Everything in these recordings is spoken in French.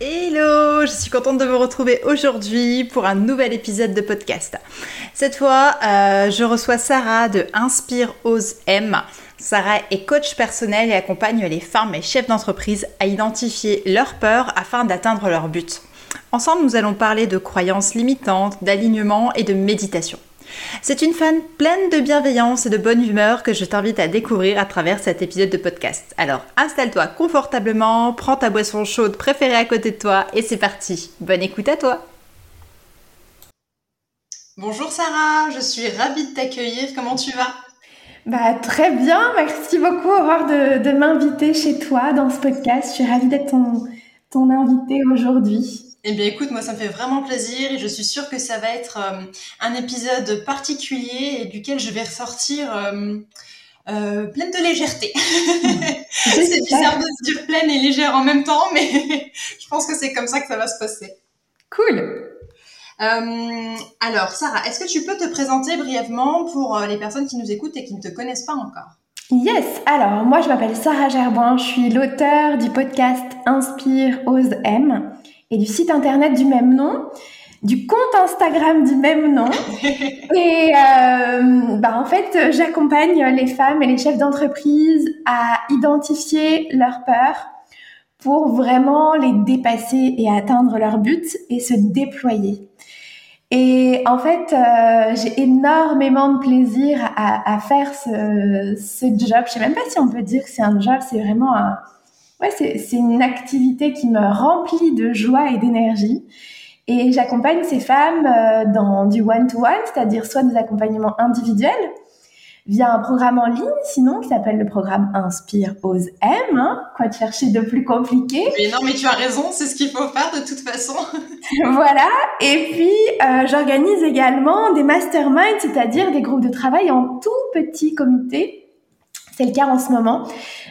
Hello, je suis contente de vous retrouver aujourd'hui pour un nouvel épisode de podcast. Cette fois, euh, je reçois Sarah de Inspire Ose M. Sarah est coach personnel et accompagne les femmes et chefs d'entreprise à identifier leurs peurs afin d'atteindre leur but. Ensemble, nous allons parler de croyances limitantes, d'alignement et de méditation. C'est une fan pleine de bienveillance et de bonne humeur que je t'invite à découvrir à travers cet épisode de podcast. Alors installe-toi confortablement, prends ta boisson chaude préférée à côté de toi et c'est parti. Bonne écoute à toi. Bonjour Sarah, je suis ravie de t'accueillir. Comment tu vas? Bah, très bien, merci beaucoup Aurore de, de m'inviter chez toi dans ce podcast. Je suis ravie d'être ton, ton invitée aujourd'hui. Eh bien écoute, moi ça me fait vraiment plaisir et je suis sûre que ça va être euh, un épisode particulier et duquel je vais ressortir euh, euh, pleine de légèreté. c'est bizarre de se dire pleine et légère en même temps, mais je pense que c'est comme ça que ça va se passer. Cool. alors Sarah, est-ce que tu peux te présenter brièvement pour les personnes qui nous écoutent et qui ne te connaissent pas encore? Yes, alors moi je m'appelle Sarah Gerboin, je suis l'auteur du podcast Inspire Ose M et du site internet du même nom, du compte Instagram du même nom. et euh, bah en fait, j'accompagne les femmes et les chefs d'entreprise à identifier leurs peurs pour vraiment les dépasser et atteindre leur but et se déployer. Et en fait, euh, j'ai énormément de plaisir à, à faire ce, ce job. Je sais même pas si on peut dire que c'est un job, c'est vraiment un, ouais, c'est une activité qui me remplit de joie et d'énergie. Et j'accompagne ces femmes euh, dans du one-to-one, c'est-à-dire soit des accompagnements individuels via un programme en ligne, sinon qui s'appelle le programme Inspire Ose M. Hein. quoi de chercher de plus compliqué Mais non, mais tu as raison, c'est ce qu'il faut faire de toute façon. voilà. Et puis euh, j'organise également des masterminds, c'est-à-dire des groupes de travail en tout petit comité c'est le cas en ce moment.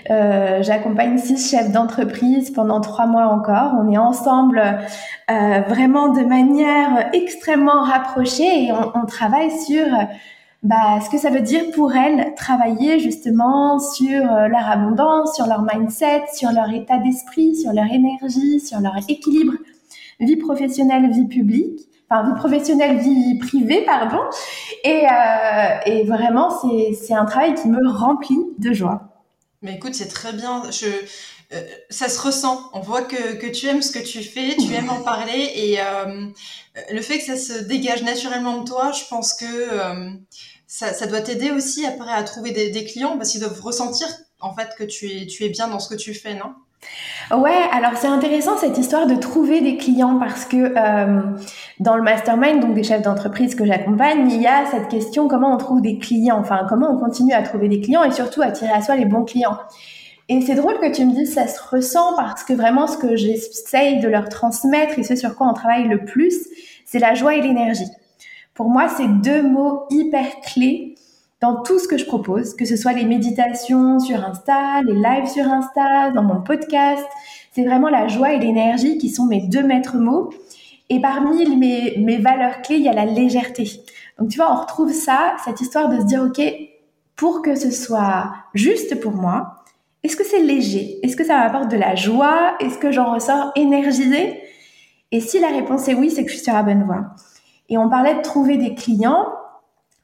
Euh, j'accompagne six chefs d'entreprise pendant trois mois encore. On est ensemble euh, vraiment de manière extrêmement rapprochée et on, travaille sur bah, ce que ça veut dire pour elles travailler justement sur euh, leur abondance, sur leur mindset, sur leur état d'esprit, sur leur énergie, sur leur équilibre vie professionnelle, vie publique enfin vie professionnelle, vie privée, pardon. Et, euh, et vraiment, c'est un travail qui me remplit de joie. Mais écoute, c'est très bien. Je, euh, ça se ressent. On voit que, que, tu aimes ce que tu fais, tu aimes en parler. Et euh, le fait que ça se dégage naturellement de toi, je pense que euh, ça, ça, doit t'aider aussi après à trouver des, des clients parce qu'ils doivent ressentir en fait que tu es, tu es bien dans ce que tu fais, non? Ouais, alors c'est intéressant cette histoire de trouver des clients parce que dans le mastermind, donc des chefs d'entreprise que j'accompagne, il y a cette question comment on trouve des clients, enfin comment on continue à trouver des clients et surtout attirer à soi les bons clients. Et c'est drôle que tu me dises ça se ressent parce que vraiment ce que j'essaye de leur transmettre et ce sur quoi on travaille le plus, c'est la joie et l'énergie. Pour moi, c'est deux mots hyper clés dans tout ce que je propose, que ce soit les méditations sur Insta, les lives sur Insta, dans mon podcast. C'est vraiment la joie et l'énergie qui sont mes deux maîtres mots. Et parmi mes, mes valeurs clés, il y a la légèreté. Donc tu vois, on retrouve ça, cette histoire de se dire, OK, pour que ce soit juste pour moi, est-ce que c'est léger? Est-ce que ça m'apporte de la joie? Est-ce que j'en ressors énergisée? Et si la réponse est oui, c'est que je suis sur la bonne voie. Et on parlait de trouver des clients.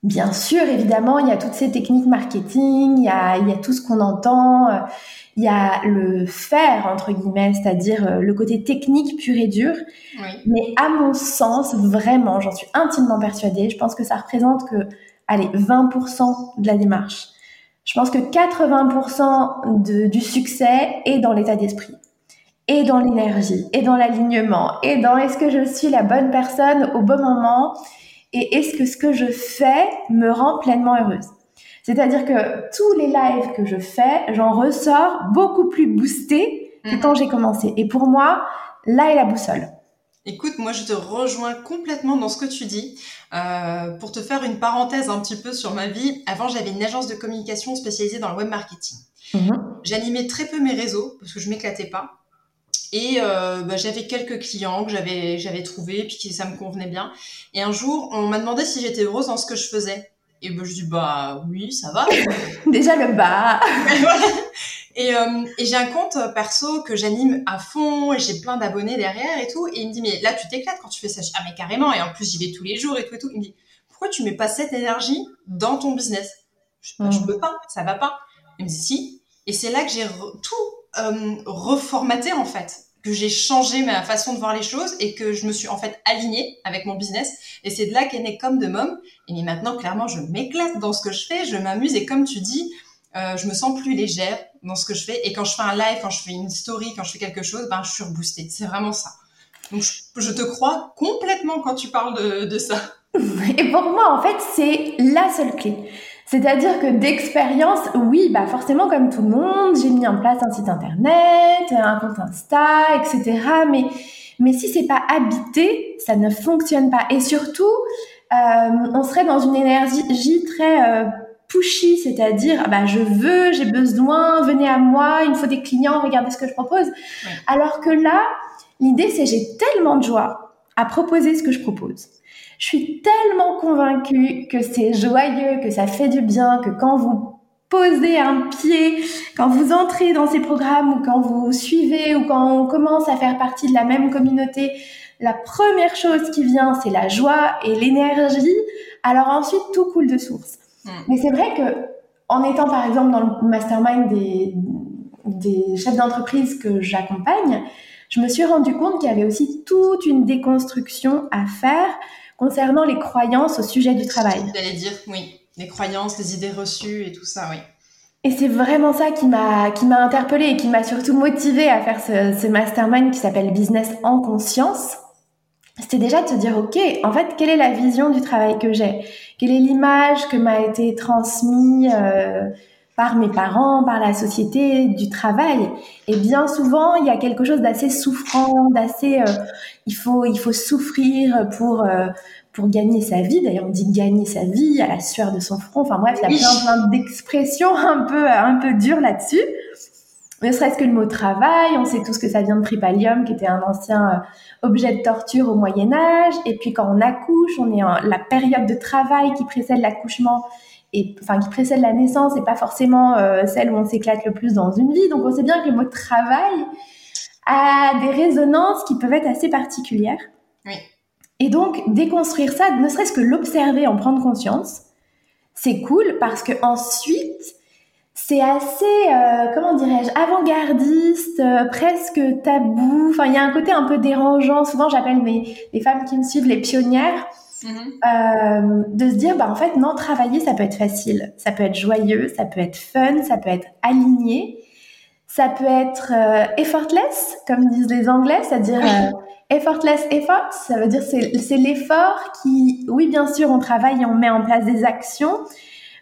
Bien sûr, évidemment, il y a toutes ces techniques marketing, il y a, il y a tout ce qu'on entend, euh, il y a le faire, entre guillemets, c'est-à-dire euh, le côté technique pur et dur. Mais à mon sens, vraiment, j'en suis intimement persuadée, je pense que ça représente que, allez, 20% de la démarche. Je pense que 80% de, du succès est dans l'état d'esprit, et dans l'énergie, et dans l'alignement, et dans est-ce que je suis la bonne personne au bon moment et est-ce que ce que je fais me rend pleinement heureuse? C'est-à-dire que tous les lives que je fais, j'en ressors beaucoup plus boostée que mhm. quand j'ai commencé. Et pour moi, là est la boussole. Écoute, moi je te rejoins complètement dans ce que tu dis. Euh, pour te faire une parenthèse un petit peu sur ma vie, avant j'avais une agence de communication spécialisée dans le web marketing. Mhm. J'animais très peu mes réseaux parce que je m'éclatais pas. Et euh, bah, j'avais quelques clients que j'avais j'avais trouvés puis que ça me convenait bien. Et un jour, on m'a demandé si j'étais heureuse dans ce que je faisais. Et ben je dis bah oui, ça va. Déjà le bas. et, euh, et j'ai un compte perso que j'anime à fond et j'ai plein d'abonnés derrière et tout. Et il me dit mais là tu t'éclates quand tu fais ça. ah mais carrément. Et en plus j'y vais tous les jours et tout et tout. Il me dit pourquoi tu mets pas cette énergie dans ton business? Je, bah, je mm. peux pas, ça va pas. Il me dit si. Et c'est là que j'ai tout euh, reformaté en fait que j'ai changé ma façon de voir les choses et que je me suis en fait alignée avec mon business. Et c'est de là qu'est né Comme de Mom. Et maintenant, clairement, je m'éclate dans ce que je fais, je m'amuse. Et comme tu dis, euh, je me sens plus légère dans ce que je fais. Et quand je fais un live, quand je fais une story, quand je fais quelque chose, ben, je suis reboostée. C'est vraiment ça. Donc, je, te crois complètement quand tu parles de ça. Et pour moi, en fait, c'est la seule clé. C'est-à-dire que d'expérience, oui, bah forcément comme tout le monde, j'ai mis en place un site internet, un compte Insta, etc. Mais mais si c'est pas habité, ça ne fonctionne pas. Et surtout, euh, on serait dans une énergie très euh, pushy, c'est-à-dire bah je veux, j'ai besoin, venez à moi, il me faut des clients, regardez ce que je propose. Alors que là, l'idée c'est j'ai tellement de joie à proposer ce que je propose je suis tellement convaincue que c'est joyeux, que ça fait du bien, que quand vous posez un pied, quand vous entrez dans ces programmes ou quand vous suivez ou quand on commence à faire partie de la même communauté, la première chose qui vient, c'est la joie et l'énergie. Alors ensuite, tout coule de source. Hmm. Mais c'est vrai que en étant par exemple dans le mastermind des, des chefs d'entreprise que j'accompagne, je me suis rendu compte qu'il y avait aussi toute une déconstruction à faire concernant les croyances au sujet du travail. J'allais dire, oui, les croyances, les idées reçues et tout ça, oui. Et c'est vraiment ça qui m'a qui m'a interpellée et qui m'a surtout motivée à faire ce, ce mastermind qui s'appelle Business en conscience. C'était déjà de se dire, ok, en fait, quelle est la vision du travail que j'ai? Quelle est l'image que m'a été transmise euh, par mes parents, par la société du travail. Et bien souvent, il y a quelque chose d'assez souffrant, d'assez, euh, il faut, il faut souffrir pour euh, pour gagner sa vie. D'ailleurs, on dit gagner sa vie à la sueur de son front. Enfin bref, il y a plein plein d'expressions un peu un peu dures là-dessus. Ne serait-ce que le mot travail, on sait tous que ça vient de tripalium, qui était un ancien euh, objet de torture au Moyen Âge. Et puis quand on accouche, on est en la période de travail qui précède l'accouchement et enfin qui précède la naissance et pas forcément euh, celle où on s'éclate le plus dans une vie. Donc on sait bien que le mot travail a des résonances qui peuvent être assez particulières. Oui. Et donc déconstruire ça, ne serait-ce que l'observer, en prendre conscience, c'est cool parce que ensuite c'est assez, euh, comment dirais-je, avant-gardiste, euh, presque tabou. Enfin, il y a un côté un peu dérangeant. Souvent, j'appelle mes les femmes qui me suivent les pionnières. Euh, de se dire, bah, en fait, non, travailler, ça peut être facile, ça peut être joyeux, ça peut être fun, ça peut être aligné, ça peut être euh, effortless, comme disent les Anglais, c'est-à-dire euh, effortless effort, ça veut dire c'est, c'est l'effort qui, oui, bien sûr, on travaille et on met en place des actions,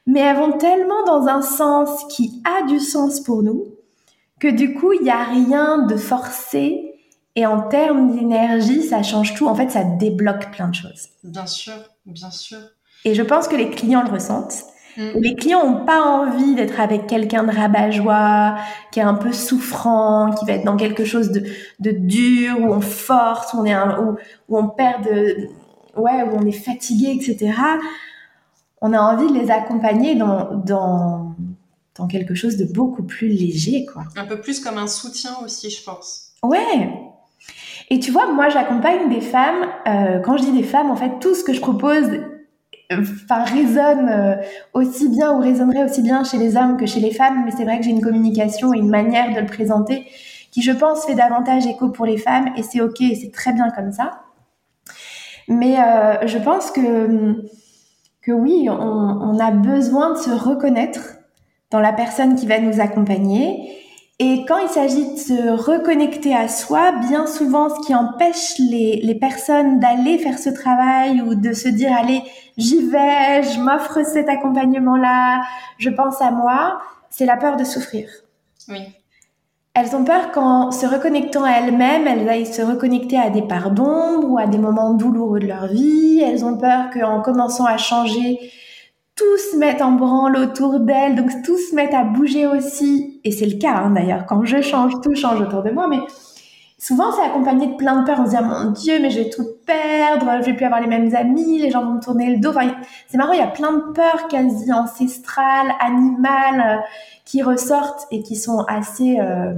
mais elles vont tellement dans un sens qui a du sens pour nous, que du coup, il n'y a rien de forcé, et en termes d'énergie, ça change tout. En fait, ça débloque plein de choses. Bien sûr, bien sûr. Et je pense que les clients le ressentent. Mm. Les clients n'ont pas envie d'être avec quelqu'un de rabat-joie, qui est un peu souffrant, qui va être dans quelque chose de, de dur, où on force, où on, est un, où, où, on perd de... Ouais, où on est fatigué, etc. On a envie de les accompagner dans, dans, dans quelque chose de beaucoup plus léger, quoi. Un peu plus comme un soutien aussi, je pense. Ouais, et tu vois, moi, j'accompagne des femmes. Euh, quand je dis des femmes, en fait, tout ce que je propose, enfin, résonne euh, aussi bien ou résonnerait aussi bien chez les hommes que chez les femmes. Mais c'est vrai que j'ai une communication et une manière de le présenter qui, je pense, fait davantage écho pour les femmes. Et c'est ok, et c'est très bien comme ça. Mais euh, je pense que que oui, on, on a besoin de se reconnaître dans la personne qui va nous accompagner et quand il s'agit de se reconnecter à soi, bien souvent, ce qui empêche les, les personnes d'aller faire ce travail ou de se dire, allez, j'y vais, je m'offre cet accompagnement-là, je pense à moi, c'est la peur de souffrir. Oui. elles ont peur qu'en se reconnectant à elles-mêmes, elles aillent se reconnecter à des parts d'ombre ou à des moments douloureux de leur vie. Elles ont peur qu'en commençant à changer, tout se mette en branle autour d'elles, donc tout se mette à bouger aussi. Et c'est le cas hein, d'ailleurs, quand je change, tout change autour de moi. Mais souvent, c'est accompagné de plein de peurs. On se dit, ah, mon Dieu, mais je vais tout perdre, je vais plus avoir les mêmes amis, les gens vont me tourner le dos. Enfin, c'est marrant, il y a plein de peurs quasi ancestrales, animales, euh, qui ressortent et qui sont assez euh,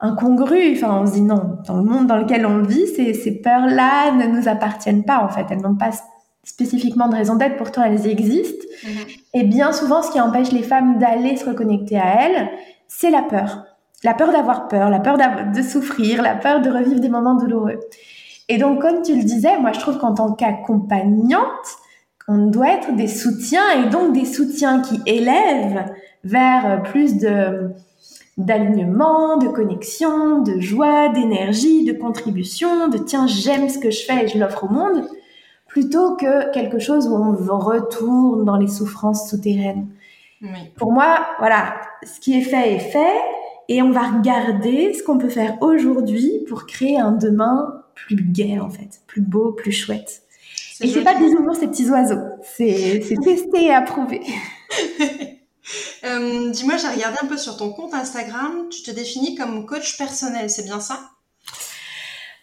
incongrues. Enfin, on se dit non, dans le monde dans lequel on vit, ces, ces peurs-là ne nous appartiennent pas, en fait. Elles n'ont pas spécifiquement de raison d'être, pourtant elles existent. Mm-hmm. Et bien souvent, ce qui empêche les femmes d'aller se reconnecter à elles, c'est la peur la peur d'avoir peur, la peur de souffrir, la peur de revivre des moments douloureux. Et donc, comme tu le disais, moi, je trouve qu'en tant qu'accompagnante, on doit être des soutiens et donc des soutiens qui élèvent vers plus de d'alignement, de connexion, de joie, d'énergie, de contribution, de tiens, j'aime ce que je fais et je l'offre au monde, plutôt que quelque chose où on retourne dans les souffrances souterraines. Pour moi, voilà, ce qui est fait est fait et on va regarder ce qu'on peut faire aujourd'hui pour créer un demain plus gai en fait, plus beau, plus chouette. Et c'est pas bisounours ces petits oiseaux, c'est testé et approuvé. euh, Dis-moi, j'ai regardé un peu sur ton compte Instagram, tu te définis comme coach personnel, c'est bien ça?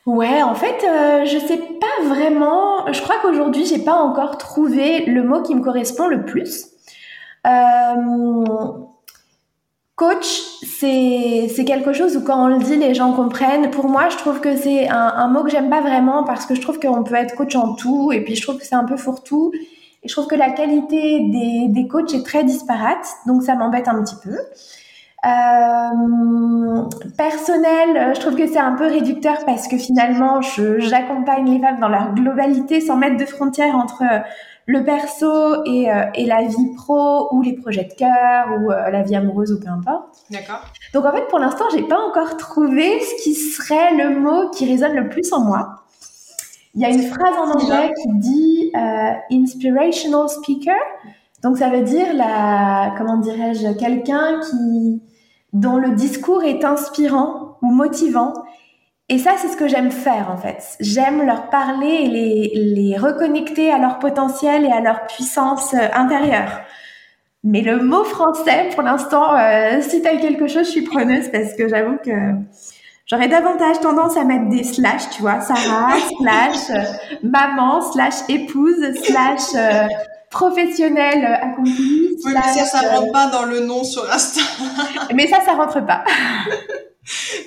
Ouais, en fait, euh, je sais pas vraiment. Je crois qu'aujourd'hui, j'ai pas encore trouvé le mot qui me correspond le plus. Euh, Coach, c'est quelque chose où quand on le dit, les gens comprennent. Pour moi, je trouve que c'est un, mot que j'aime pas vraiment parce que je trouve qu'on peut être coach en tout et puis je trouve que c'est un peu fourre-tout. Et je trouve que la qualité des, des coachs est très disparate, donc ça m'embête un petit peu. Euh, personnel, je trouve que c'est un peu réducteur parce que finalement, j'accompagne les femmes dans leur globalité sans mettre de frontières entre le perso et, euh, et, la vie pro ou les projets de cœur ou euh, la vie amoureuse ou peu importe. D'accord. Donc en fait, pour l'instant, j'ai pas encore trouvé ce qui serait le mot qui résonne le plus en moi. Il y a une phrase en anglais qui dit euh, inspirational speaker. Donc ça veut dire la comment dirais-je quelqu'un qui dont le discours est inspirant ou motivant et ça, c'est ce que j'aime faire en fait. J'aime leur parler et les, reconnecter à leur potentiel et à leur puissance euh, intérieure. Mais le mot français, pour l'instant, euh, si t'as quelque chose, je suis preneuse parce que j'avoue que j'aurais davantage tendance à mettre des slash, tu vois, Sarah, slash, euh, maman, slash épouse, slash professionnelle accomplie. Oui, mais ça, ça rentre pas dans le nom sur Insta. mais ça, ça rentre pas.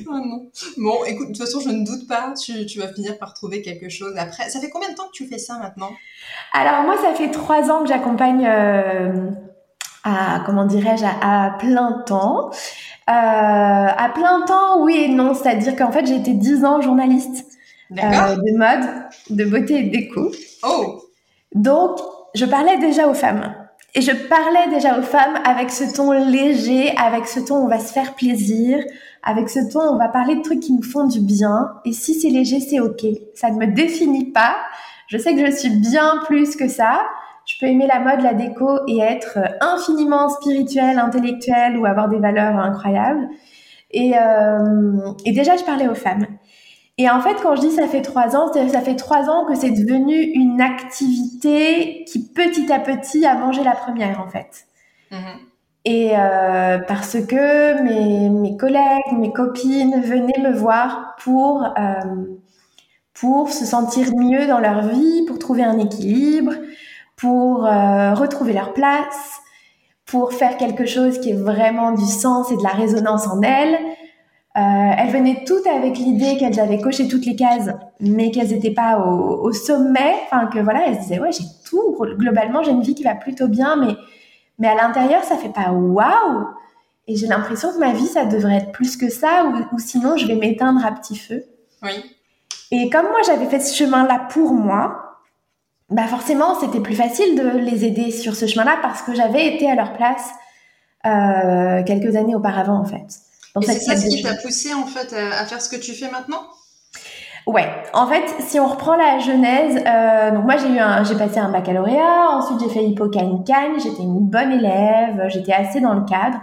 oh non. Bon, écoute, de toute façon, je ne doute pas, tu, tu, vas finir par trouver quelque chose après. Ça fait combien de temps que tu fais ça maintenant? Alors, moi, ça fait trois ans que j'accompagne euh, à, comment dirais-je, à, plein temps. Euh, à plein temps, oui et non. C'est-à-dire qu'en fait, j'ai été dix ans journaliste euh, de mode, de beauté et de déco. Oh Donc, je parlais déjà aux femmes. Et je parlais déjà aux femmes avec ce ton léger, avec ce ton on va se faire plaisir, avec ce ton, on va parler de trucs qui nous font du bien. Et si c'est léger, c'est ok. Ça ne me définit pas. Je sais que je suis bien plus que ça. Je peux aimer la mode, la déco et être infiniment spirituel, intellectuel ou avoir des valeurs incroyables. Et, euh, et déjà, je parlais aux femmes. Et en fait, quand je dis ça fait trois ans, ça fait trois ans que c'est devenu une activité qui petit à petit a mangé la première, en fait. Mm-hmm. Et euh, parce que mes, mes, collègues, mes copines venaient me voir pour, euh, pour se sentir mieux dans leur vie, pour trouver un équilibre, pour euh, retrouver leur place, pour faire quelque chose qui ait vraiment du sens et de la résonance en elles. Euh, elles venaient toutes avec l'idée qu'elles avaient coché toutes les cases, mais qu'elles n'étaient pas au, au, sommet. Enfin, que voilà, elles se disaient, ouais, j'ai tout. Globalement, j'ai une vie qui va plutôt bien, mais mais à l'intérieur, ça fait pas waouh. Et j'ai l'impression que ma vie, ça devrait être plus que ça, ou, sinon je vais m'éteindre à petit feu. Oui. Et comme moi, j'avais fait ce chemin-là pour moi, bah forcément, c'était plus facile de les aider sur ce chemin-là parce que j'avais été à leur place euh, quelques années auparavant, en fait. Et c'est ça ce qui t'a poussé, en fait, à faire ce que tu fais maintenant? Ouais, en fait, si on reprend la genèse, euh, donc moi j'ai eu un, j'ai passé un baccalauréat, ensuite j'ai fait hippocane j'étais une bonne élève, j'étais assez dans le cadre.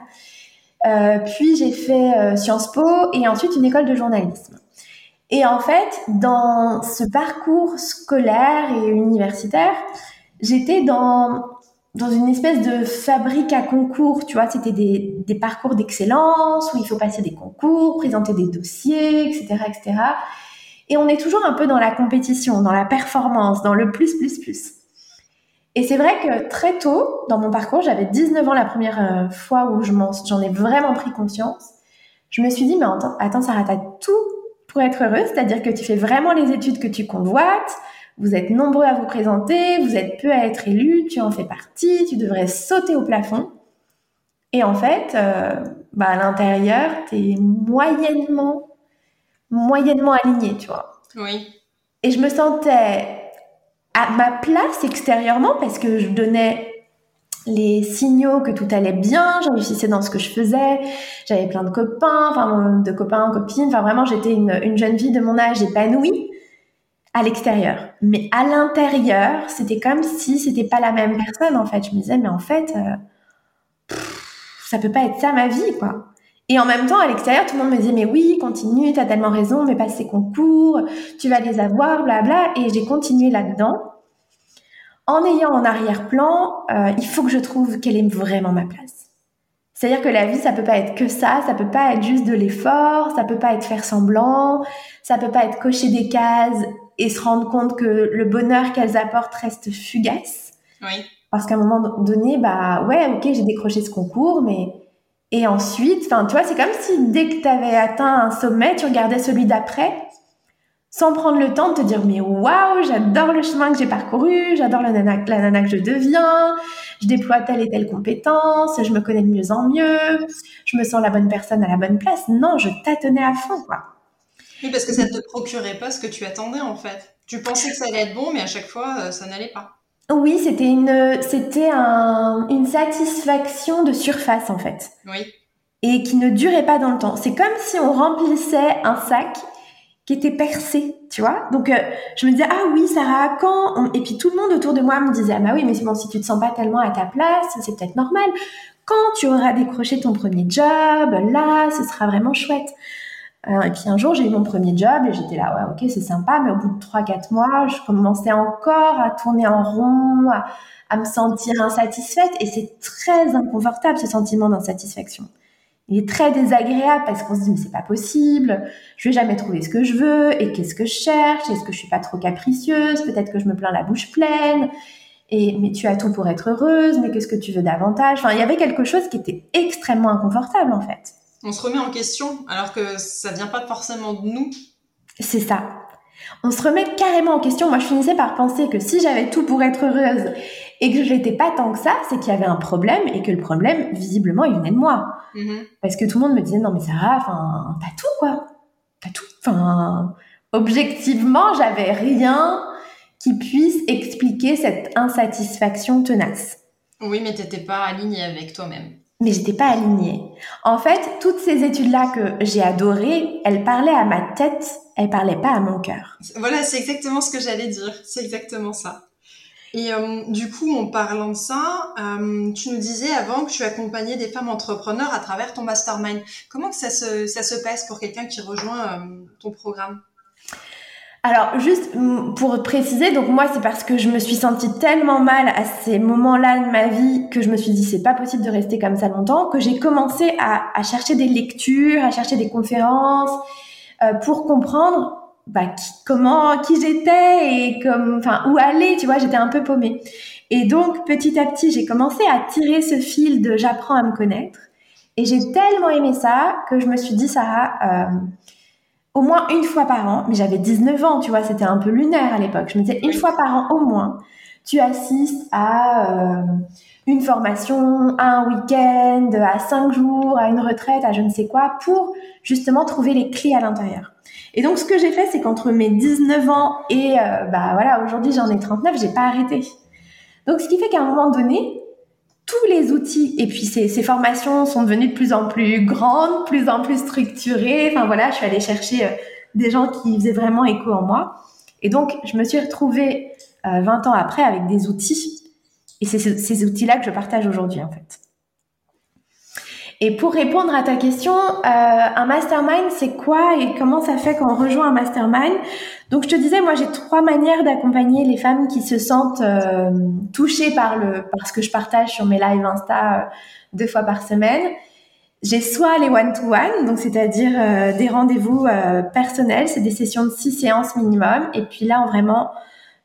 puis j'ai fait Sciences Po et ensuite une école de journalisme. Et en fait, dans ce parcours scolaire et universitaire, j'étais dans dans une espèce de fabrique à concours, tu vois, c'était des, parcours d'excellence où il faut passer des concours, présenter des dossiers, etc., etc. Et on est toujours un peu dans la compétition, dans la performance, dans le plus, plus, plus. Et c'est vrai que très tôt dans mon parcours, j'avais 19 ans la première euh, fois où j'en ai vraiment pris conscience. Je me suis dit, mais attends, attends Sarah, t'as tout pour être heureuse, c'est-à-dire que tu fais vraiment les études que tu convoites, vous êtes nombreux à vous présenter, vous êtes peu à être élu, tu en fais partie, tu devrais sauter au plafond. Et en fait, euh, bah à l'intérieur, tu es moyennement, moyennement aligné, tu vois. Oui. Et je me sentais à ma place extérieurement parce que je donnais les signaux que tout allait bien, je réussissais dans ce que je faisais, j'avais plein de copains, enfin de copains, copines, enfin vraiment j'étais une, une jeune fille de mon âge épanouie à l'extérieur. Mais à l'intérieur, c'était comme si c'était pas la même personne en fait. Je me disais mais en fait euh, ça peut pas être ça ma vie quoi. Et en même temps, à l'extérieur, tout le monde me disait mais oui, continue, t'as tellement raison, mais passe ces concours, tu vas les avoir, blabla. Et j'ai continué là-dedans en ayant en arrière-plan, euh, il faut que je trouve quelle est vraiment ma place. C'est-à-dire que la vie, ça peut pas être que ça, ça peut pas être juste de l'effort, ça peut pas être faire semblant, ça peut pas être cocher des cases et se rendre compte que le bonheur qu'elles apportent reste fugace. Oui. Parce qu'à un moment donné, bah ouais, ok, j'ai décroché ce concours, mais et ensuite, enfin, tu vois, c'est comme si dès que tu avais atteint un sommet, tu regardais celui d'après, sans prendre le temps de te dire mais waouh, j'adore le chemin que j'ai parcouru, j'adore la nana, la nana que je deviens, je déploie telle et telle compétence, je me connais de mieux en mieux, je me sens la bonne personne à la bonne place. Non, je tâtonnais à fond, quoi. Oui, parce que ça ne te procurait pas ce que tu attendais en fait. Tu pensais que ça allait être bon, mais à chaque fois, euh, ça n'allait pas. Oui, c'était une, c'était un, une satisfaction de surface en fait. Oui. Et qui ne durait pas dans le temps. C'est comme si on remplissait un sac qui était percé, tu vois. Donc euh, je me disais ah oui Sarah quand et puis tout le monde autour de moi me disait ah bah oui mais c'est bon si tu te sens pas tellement à ta place c'est peut-être normal. Quand tu auras décroché ton premier job là ce sera vraiment chouette. Euh, et puis un jour, j'ai eu mon premier job et j'étais là, ouais, ok, c'est sympa, mais au bout de 3-4 mois, je commençais encore à tourner en rond, à, à me sentir insatisfaite et c'est très inconfortable ce sentiment d'insatisfaction. Il est très désagréable parce qu'on se dit mais c'est pas possible, je vais jamais trouver ce que je veux et qu'est-ce que je cherche, est-ce que je suis pas trop capricieuse, peut-être que je me plains la bouche pleine. Et mais tu as tout pour être heureuse, mais qu'est-ce que tu veux davantage? Enfin, il y avait quelque chose qui était extrêmement inconfortable en fait. On se remet en question alors que ça vient pas forcément de nous. C'est ça. On se remet carrément en question. Moi, je finissais par penser que si j'avais tout pour être heureuse et que je n'étais pas tant que ça, c'est qu'il y avait un problème et que le problème, visiblement, il venait de moi. Mm-hmm. Parce que tout le monde me disait non mais Sarah, enfin, t'as tout quoi, t'as tout. Enfin, objectivement, j'avais rien qui puisse expliquer cette insatisfaction tenace. Oui, mais t'étais pas alignée avec toi-même mais j'étais pas alignée. En fait, toutes ces études-là que j'ai adorées, elles parlaient à ma tête, elles parlaient pas à mon cœur. Voilà, c'est exactement ce que j'allais dire. C'est exactement ça. Et euh, du coup, en parlant de ça, euh, tu nous disais avant que tu accompagnais des femmes entrepreneurs à travers ton mastermind. Comment que ça se, ça se passe pour quelqu'un qui rejoint euh, ton programme? Alors, juste pour préciser, donc moi, c'est parce que je me suis sentie tellement mal à ces moments-là de ma vie que je me suis dit, c'est pas possible de rester comme ça longtemps, que j'ai commencé à, à, chercher des lectures, à chercher des conférences, euh, pour comprendre bah, qui, comment, qui j'étais et comme, enfin, où aller, tu vois, j'étais un peu paumée. Et donc, petit à petit, j'ai commencé à tirer ce fil de j'apprends à me connaître. Et j'ai tellement aimé ça que je me suis dit, Sarah, euh, au moins une fois par an, mais j'avais 19 ans, tu vois, c'était un peu lunaire à l'époque. Je me disais une fois par an au moins, tu assistes à euh, une formation, à un week-end, à cinq jours, à une retraite, à je ne sais quoi, pour justement trouver les clés à l'intérieur. Et donc ce que j'ai fait, c'est qu'entre mes 19 ans et euh, bah voilà, aujourd'hui j'en ai 39, j'ai pas arrêté. Donc ce qui fait qu'à un moment donné, tous les outils. Et puis ces, ces, formations sont devenues de plus en plus grandes, plus en plus structurées. Enfin voilà, je suis allée chercher euh, des gens qui faisaient vraiment écho en moi. Et donc je me suis retrouvée euh, 20 ans après avec des outils. Et c'est ces outils-là que je partage aujourd'hui en fait. Et pour répondre à ta question, euh, un mastermind, c'est quoi et comment ça fait quand on rejoint un mastermind? Donc, je te disais, moi, j'ai trois manières d'accompagner les femmes qui se sentent euh, touchées par le par ce que je partage sur mes lives Insta euh, deux fois par semaine. J'ai soit les one-to-one, donc c'est-à-dire euh, des rendez-vous euh, personnels, c'est des sessions de six séances minimum. Et puis là, vraiment,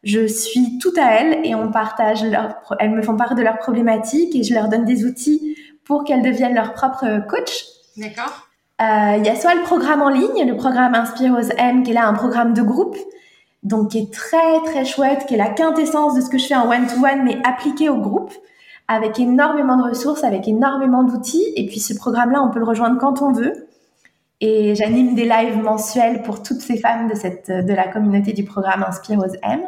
je suis tout à elles et on partage leur, elles me font part de leurs problématiques et je leur donne des outils pour qu'elles deviennent leur propre coach. D'accord. Euh, il y a soit le programme en ligne, le programme Inspire aux M, qui est là un programme de groupe, donc qui est très très chouette, qui est la quintessence de ce que je fais en one-to-one, mais appliqué au groupe avec énormément de ressources, avec énormément d'outils. Et puis ce programme-là, on peut le rejoindre quand on veut. Et j'anime des lives mensuels pour toutes ces femmes de, cette, de la communauté du programme Inspire M.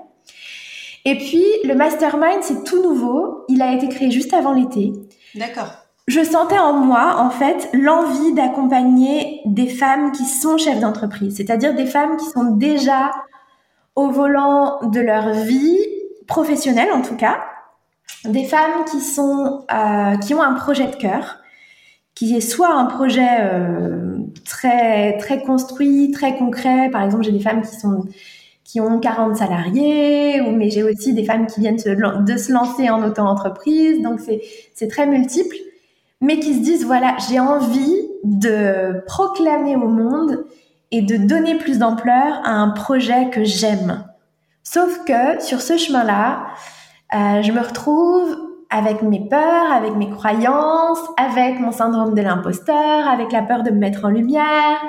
Et puis le mastermind, c'est tout nouveau. Il a été créé juste avant l'été. D'accord. Je sentais en moi, en fait, l'envie d'accompagner des femmes qui sont chefs d'entreprise, c'est-à-dire des femmes qui sont déjà au volant de leur vie professionnelle, en tout cas, des femmes qui sont euh, qui ont un projet de cœur, qui est soit un projet euh, très très construit, très concret. Par exemple, j'ai des femmes qui sont qui ont 40 salariés, ou, mais j'ai aussi des femmes qui viennent de se lancer en auto-entreprise. Donc c'est c'est très multiple, mais qui se disent voilà, j'ai envie de proclamer au monde et de donner plus d'ampleur à un projet que j'aime. Sauf que sur ce chemin-là, euh, je me retrouve avec mes peurs, avec mes croyances, avec mon syndrome de l'imposteur, avec la peur de me mettre en lumière,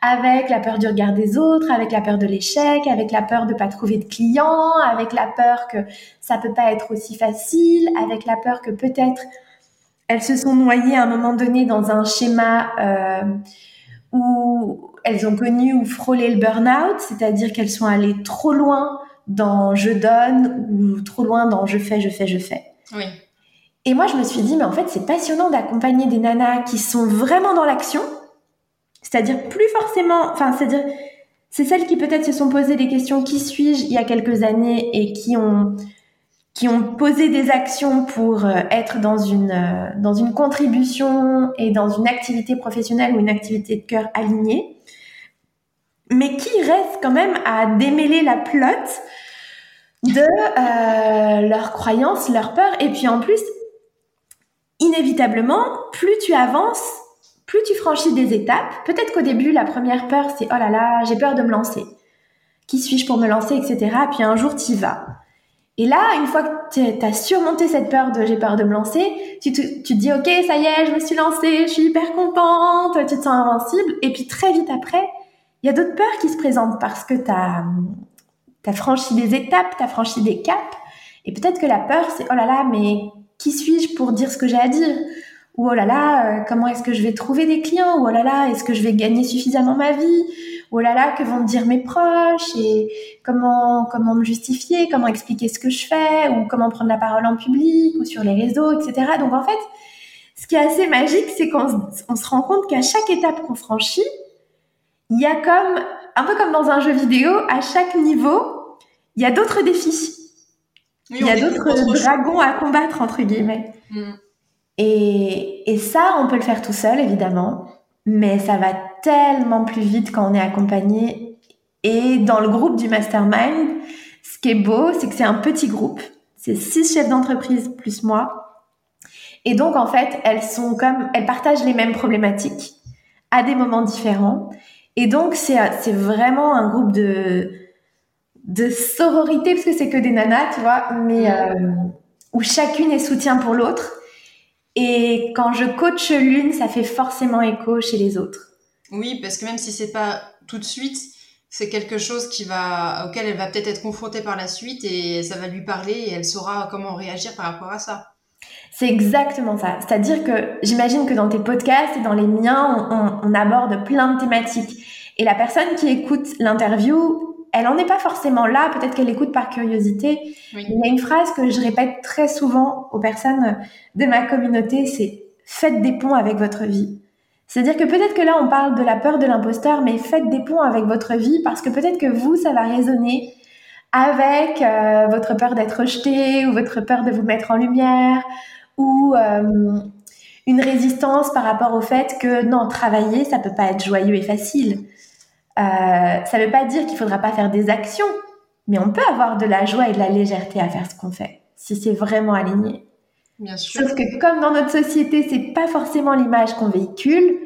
avec la peur du regard des autres, avec la peur de l'échec, avec la peur de pas trouver de clients, avec la peur que ça peut pas être aussi facile, avec la peur que peut-être elles se sont noyées à un moment donné dans un schéma euh, où elles ont connu ou frôlé le burn-out, c'est-à-dire qu'elles sont allées trop loin dans je donne ou trop loin dans je fais, je fais, je fais. Oui. Et moi, je me suis dit, mais en fait, c'est passionnant d'accompagner des nanas qui sont vraiment dans l'action, c'est-à-dire plus forcément, enfin, c'est-à-dire, c'est celles qui peut-être se sont posées des questions qui suis-je il y a quelques années et qui ont qui ont posé des actions pour euh, être dans une euh, dans une contribution et dans une activité professionnelle ou une activité de cœur alignée mais qui reste quand même à démêler la plotte de euh, leurs croyances, leurs peurs. Et puis en plus, inévitablement, plus tu avances, plus tu franchis des étapes. Peut-être qu'au début, la première peur, c'est oh là là, j'ai peur de me lancer. Qui suis-je pour me lancer, etc. Puis un jour, tu y vas. Et là, une fois que tu as surmonté cette peur de j'ai peur de me lancer, tu te, dis ok, ça y est, je me suis lancée, je suis hyper contente, tu te sens invincible. Et puis très vite après, il y a d'autres peurs qui se présentent parce que tu as, as, franchi des étapes, tu as franchi des caps. Et peut-être que la peur, c'est oh là là, mais qui suis-je pour dire ce que j'ai à dire? Ou oh là là, euh, comment est-ce que je vais trouver des clients? Ou oh là là, est-ce que je vais gagner suffisamment ma vie? Ou oh là là, que vont me dire mes proches? Et comment, comment me justifier? Comment expliquer ce que je fais? Ou comment prendre la parole en public? Ou sur les réseaux, etc. Donc en fait, ce qui est assez magique, c'est qu'on se rend compte qu'à chaque étape qu'on franchit, il y a comme, un peu comme dans un jeu vidéo, à chaque niveau, il y a d'autres défis. il y a d'autres dragons à combattre, entre guillemets. Mm. Et, et ça, on peut le faire tout seul, évidemment. Mais ça va tellement plus vite quand on est accompagné. Et dans le groupe du mastermind, ce qui est beau, c'est que c'est un petit groupe. C'est six chefs d'entreprise plus moi. Et donc, en fait, elles sont comme, elles partagent les mêmes problématiques à des moments différents. Et donc, c'est, c'est vraiment un groupe de, de sororité, parce que c'est que des nanas, tu vois, mais euh, où chacune est soutien pour l'autre. Et quand je coach l'une, ça fait forcément écho chez les autres. Oui, parce que même si c'est pas tout de suite, c'est quelque chose qui va, auquel elle va peut-être être confrontée par la suite et ça va lui parler et elle saura comment réagir par rapport à ça. C'est exactement ça. C'est-à-dire que j'imagine que dans tes podcasts et dans les miens, on, on, aborde plein de thématiques. Et la personne qui écoute l'interview, elle n'en est pas forcément là. Peut-être qu'elle écoute par curiosité. Il y a une phrase que je répète très souvent aux personnes de ma communauté, c'est faites des ponts avec votre vie. C'est-à-dire que peut-être que là, on parle de la peur de l'imposteur, mais faites des ponts avec votre vie parce que peut-être que vous, ça va résonner avec euh, votre peur d'être rejeté ou votre peur de vous mettre en lumière ou euh, une résistance par rapport au fait que non, travailler, ça peut pas être joyeux et facile. Euh, ça veut pas dire qu'il faudra pas faire des actions, mais on peut avoir de la joie et de la légèreté à faire ce qu'on fait, si c'est vraiment aligné. Bien sûr. Sauf que comme dans notre société, c'est pas forcément l'image qu'on véhicule,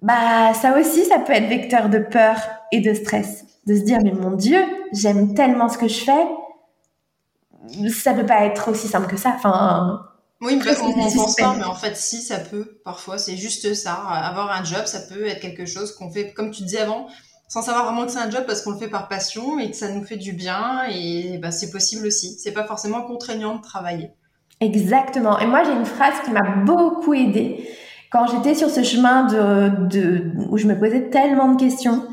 bah ça aussi, ça peut être vecteur de peur et de stress. De se dire, mais mon Dieu, j'aime tellement ce que je fais, ça peut pas être aussi simple que ça. Enfin, oui, on, on pense pas, mais en fait, si, ça peut. Parfois, c'est juste ça. Avoir un job, ça peut être quelque chose qu'on fait, comme tu disais avant, sans savoir vraiment que c'est un job parce qu'on le fait par passion et que ça nous fait du bien. Et bah, c'est possible aussi. C'est pas forcément contraignant de travailler. Exactement. Et moi, j'ai une phrase qui m'a beaucoup aidée quand j'étais sur ce chemin de, de, où je me posais tellement de questions.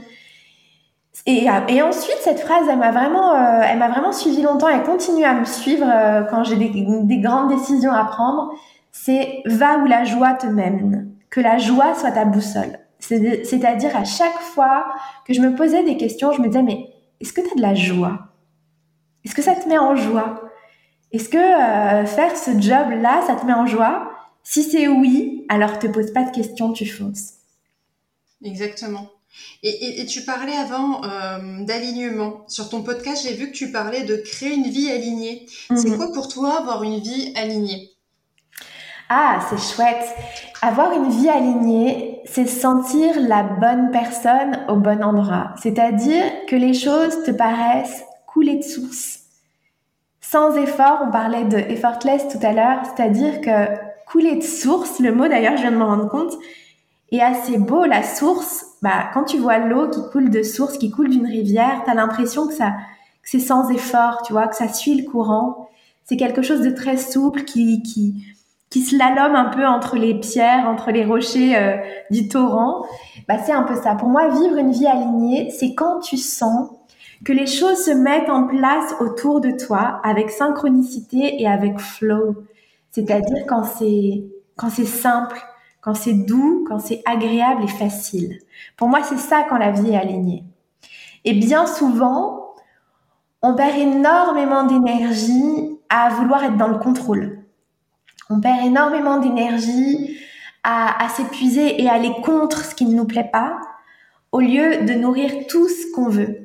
Et, et ensuite, cette phrase, elle m'a vraiment, euh, elle m'a vraiment suivi longtemps. Elle continue à me suivre euh, quand j'ai des, des, grandes décisions à prendre. C'est va où la joie te mène, que la joie soit ta boussole. C'est-à-dire à chaque fois que je me posais des questions, je me disais mais est-ce que tu as de la joie? Est-ce que ça te met en joie? Est-ce que euh, faire ce job-là, ça te met en joie? Si c'est oui, alors te pose pas de questions, tu fonces. Exactement. Et, tu parlais avant euh, d'alignement. Sur ton podcast, j'ai vu que tu parlais de créer une vie alignée. C'est mhm. quoi pour toi avoir une vie alignée? Ah, c'est chouette. Avoir une vie alignée, c'est sentir la bonne personne au bon endroit. C'est-à-dire que les choses te paraissent couler de source. Sans effort, on parlait de effortless tout à l'heure, c'est-à-dire que couler de source, le mot d'ailleurs, je viens de m'en rendre compte, est assez beau. La source, bah, quand tu vois l'eau qui coule de source, qui coule d'une rivière, tu as l'impression que ça, c'est sans effort, tu vois, que ça suit le courant. C'est quelque chose de très souple qui, qui, qui un peu entre les pierres, entre les rochers euh, du torrent. Bah, c'est un peu ça. Pour moi, vivre une vie alignée, c'est quand tu sens que les choses se mettent en place autour de toi avec synchronicité et avec flow. C'est-à-dire quand c'est, quand c'est simple, quand c'est doux, quand c'est agréable et facile. Pour moi, c'est ça quand la vie est alignée. Et bien souvent, on perd énormément d'énergie à vouloir être dans le contrôle. On perd énormément d'énergie à, s'épuiser et à aller contre ce qui ne nous plaît pas, au lieu de nourrir tout ce qu'on veut.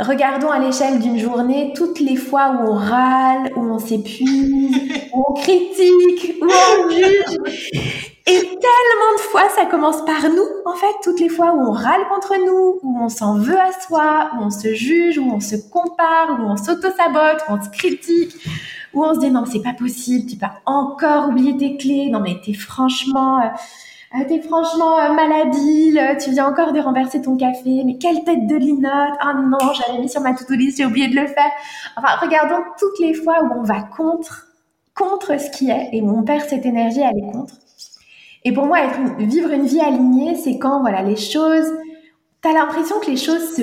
Regardons à l'échelle d'une journée toutes les fois où on râle, où on s'épuise, où on critique, où on juge. Et tellement de fois, ça commence par nous, en fait, toutes les fois où on râle contre nous, où on s'en veut à soi, où on se juge, où on se compare, où on s'auto-sabote, où on se critique, où on se dit non, c'est pas possible, tu peux encore oublier tes clés, non mais t'es franchement... Euh, t'es franchement euh, malhabile, tu viens encore de renverser ton café, mais quelle tête de linotte, ah non, j'avais mis sur ma to-do list, j'ai oublié de le faire. Enfin, regardons toutes les fois où on va contre, contre ce qui est, et où on perd cette énergie à aller contre. Et pour moi, être vivre une vie alignée, c'est quand, voilà, les choses, t'as l'impression que les choses se,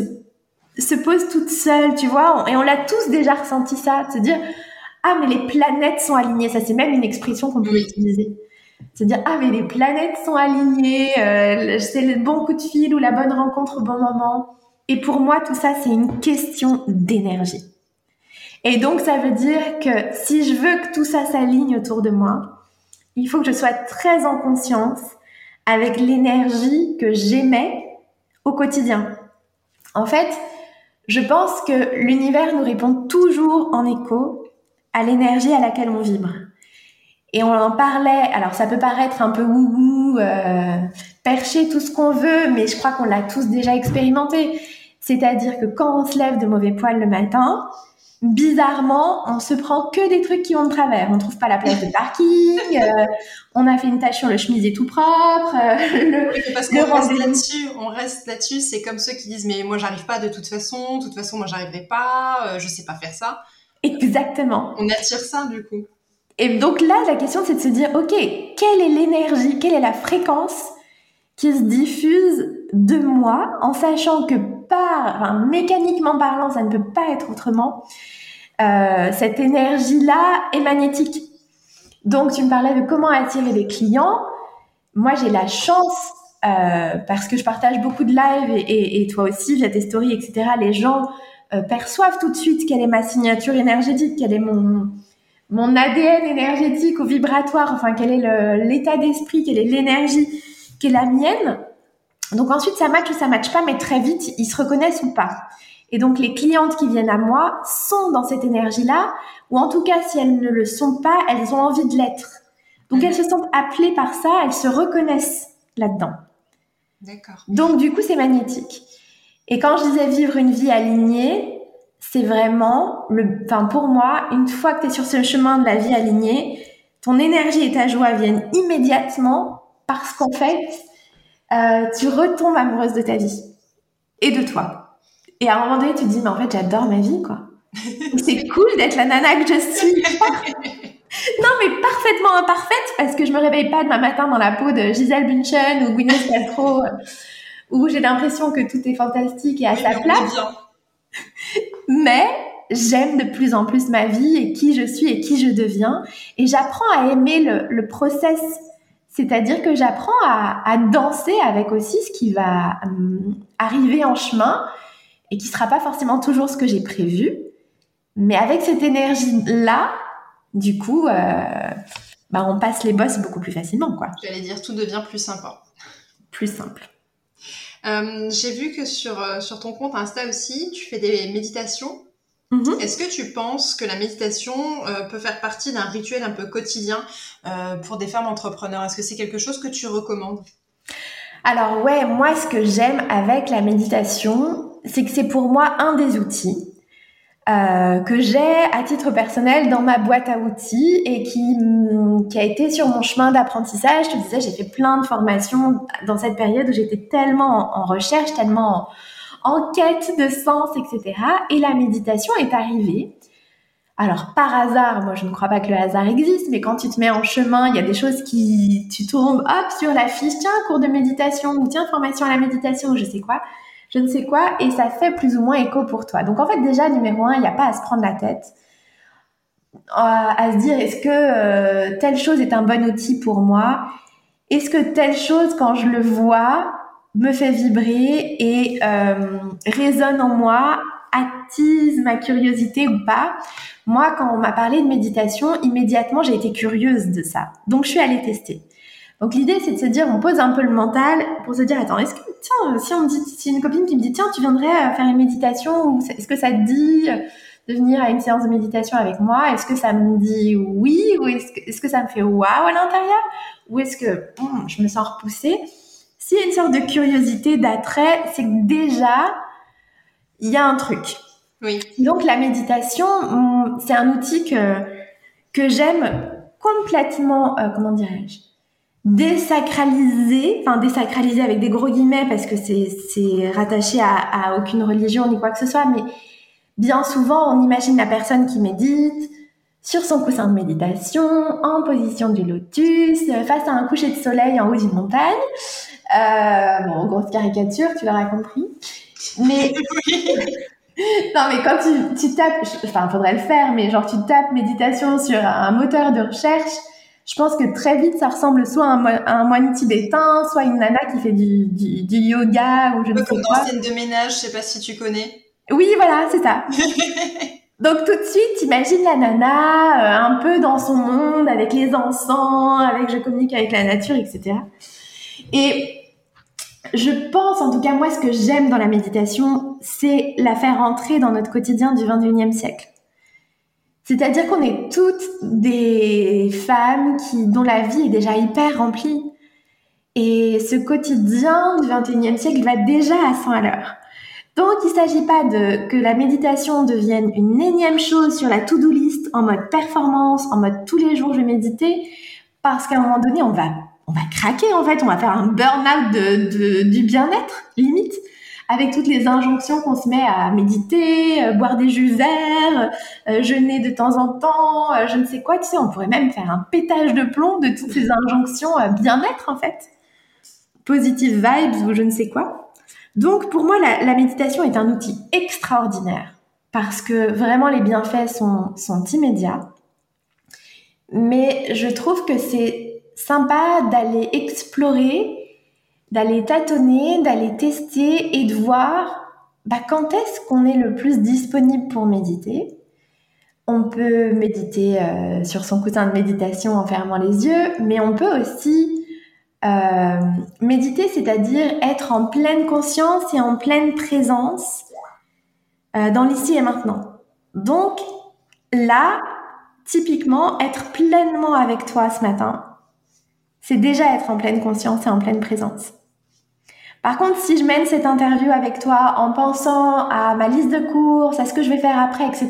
se posent toutes seules, tu vois, et on l'a tous déjà ressenti ça, de se dire, ah, mais les planètes sont alignées, ça c'est même une expression qu'on peut utiliser se dire ah mais les planètes sont alignées, euh, c'est le bon coup de fil ou la bonne rencontre au bon moment. Et pour moi, tout ça, c'est une question d'énergie. Et donc, ça veut dire que si je veux que tout ça s'aligne autour de moi, il faut que je sois très en conscience avec l'énergie que j'émets au quotidien. En fait, je pense que l'univers nous répond toujours en écho à l'énergie à laquelle on vibre. Et on en parlait. Alors ça peut paraître un peu wouhou, euh, percher tout ce qu'on veut, mais je crois qu'on l'a tous déjà expérimenté. C'est-à-dire que quand on se lève de mauvais poils le matin, bizarrement, on se prend que des trucs qui vont de travers. On trouve pas la place de parking, euh, on a fait une tâche sur le chemisier tout propre. Euh, le, parce qu'on reste là-dessus, on reste là-dessus. C'est comme ceux qui disent mais moi j'arrive pas de toute façon, de toute façon moi j'arriverai pas, euh, je sais pas faire ça. Exactement. On attire ça du coup. Et donc là, la question, c'est de se dire, OK, quelle est l'énergie, quelle est la fréquence qui se diffuse de moi, en sachant que par, mécaniquement parlant, ça ne peut pas être autrement, euh, cette énergie-là est magnétique. Donc, tu me parlais de comment attirer des clients. Moi, j'ai la chance, euh, parce que je partage beaucoup de lives et, et, toi aussi via tes stories, etc. Les gens euh, perçoivent tout de suite quelle est ma signature énergétique, quelle est mon, mon ADN énergétique ou vibratoire, enfin quel est l'état d'esprit, quelle est l'énergie qui est la mienne. Donc ensuite ça match ou ça match pas, mais très vite ils se reconnaissent ou pas. Et donc les clientes qui viennent à moi sont dans cette énergie-là, ou en tout cas si elles ne le sont pas, elles ont envie de l'être. Donc elles se sentent appelées par ça, elles se reconnaissent là-dedans. D'accord. Donc du coup c'est magnétique. Et quand je disais vivre une vie alignée, c'est vraiment le, enfin pour moi, une fois que tu es sur ce chemin de la vie alignée, ton énergie et ta joie viennent immédiatement parce qu'en fait, euh, tu retombes amoureuse de ta vie et de toi. Et à un moment donné, tu te dis, mais en fait, j'adore ma vie, quoi. c'est cool d'être la nana que je suis. non, mais parfaitement imparfaite parce que je me réveille pas demain matin dans la peau de Gisèle Bündchen ou Gwyneth Paltrow où j'ai l'impression que tout est fantastique et à sa place. Mais j'aime de plus en plus ma vie et qui je suis et qui je deviens. Et j'apprends à aimer le, le process. C'est-à-dire que j'apprends à, à, danser avec aussi ce qui va hum, arriver en chemin et qui sera pas forcément toujours ce que j'ai prévu. Mais avec cette énergie-là, du coup, euh, bah on passe les bosses beaucoup plus facilement, quoi. J'allais dire, tout devient plus sympa. Plus simple. Euh, j'ai vu que sur, euh, sur ton compte Insta aussi, tu fais des méditations. Mhm. Est-ce que tu penses que la méditation euh, peut faire partie d'un rituel un peu quotidien pour des femmes entrepreneurs? Est-ce que c'est quelque chose que tu recommandes? Alors ouais, moi ce que j'aime avec la méditation, c'est que c'est pour moi un des outils euh, que j'ai à titre personnel dans ma boîte à outils et qui, mm, qui a été sur mon chemin d'apprentissage. Je te disais, j'ai fait plein de formations dans cette période où j'étais tellement en, recherche, tellement en, quête de sens, etc. Et la méditation est arrivée. Alors, par hasard, moi je ne crois pas que le hasard existe, mais quand tu te mets en chemin, il y a des choses qui, tu tombes, hop, sur la fiche, tiens, cours de méditation, ou tiens, formation à la méditation, ou je sais quoi je ne sais quoi, et ça fait plus ou moins écho pour toi. Donc en fait, déjà, numéro un, il n'y a pas à se prendre la tête, à, se dire est-ce que euh, telle chose est un bon outil pour moi? Est-ce que telle chose, quand je le vois, me fait vibrer et euh, résonne en moi, attise ma curiosité ou pas? Moi, quand on m'a parlé de méditation, immédiatement, j'ai été curieuse de ça. Donc je suis allée tester. Donc l'idée, c'est de se dire, on pose un peu le mental pour se dire, attends, est-ce que, tiens, si on me dit, si une copine qui me dit, tiens, tu viendrais euh, faire une méditation, ou est-ce que ça te dit euh, de venir à une séance de méditation avec moi? Est-ce que ça me dit oui, ou est-ce que, est que ça me fait waouh à l'intérieur, ou est-ce que je me sens repoussée? S'il y a une sorte de curiosité, d'attrait, c'est que déjà, il y a un truc. Oui. Donc la méditation, hum, c'est un outil que que j'aime complètement, euh, comment dirais-je? Désacraliser, enfin désacraliser avec des gros guillemets parce que c'est rattaché à, à, aucune religion ni quoi que ce soit, mais bien souvent on imagine la personne qui médite sur son coussin de méditation, en position du lotus, face à un coucher de soleil en haut d'une montagne. Euh, bon, grosse caricature, tu l'auras compris. Mais non, mais quand tu, tu tapes, enfin, faudrait le faire, mais genre tu tapes méditation sur un moteur de recherche, je pense que très vite, ça ressemble soit à un, moine tibétain, soit une nana qui fait du, du, yoga ou je ne sais comme dans scène de ménage, je sais pas si tu connais. Oui, voilà, c'est ça. Donc tout de suite, imagine la nana euh, un peu dans son monde, avec les encens, avec je communique avec la nature, etc. Et je pense, en tout cas moi, ce que j'aime dans la méditation, c'est la faire entrer dans notre quotidien du 21e siècle. C'est-à-dire qu'on est toutes des femmes qui, dont la vie est déjà hyper remplie. Et ce quotidien du 21e siècle va déjà à 100 à l'heure. Donc, il ne s'agit pas que la méditation devienne une énième chose sur la to-do list en mode performance, en mode tous les jours je vais méditer, parce qu'à un moment donné, on va, on va craquer en fait, on va faire un burn-out de, du bien-être, limite avec toutes les injonctions qu'on se met à méditer, euh, boire des jus verts, euh, jeûner de temps en temps, euh, je ne sais quoi, tu sais, on pourrait même faire un pétage de plomb de toutes ces injonctions bien-être en fait, positive vibes ou je ne sais quoi. Donc pour moi, la, méditation est un outil extraordinaire parce que vraiment les bienfaits sont, sont immédiats. Mais je trouve que c'est sympa d'aller explorer d'aller tâtonner, d'aller tester et de voir bah, quand est-ce qu'on est le plus disponible pour méditer? On peut méditer euh, sur son coussin de méditation en fermant les yeux, mais on peut aussi euh, méditer, c'est-à-dire être en pleine conscience et en pleine présence euh, dans l'ici et maintenant. Donc là, typiquement, être pleinement avec toi ce matin, c'est déjà être en pleine conscience et en pleine présence. Par contre, si je mène cette interview avec toi en pensant à ma liste de courses, à ce que je vais faire après, etc.,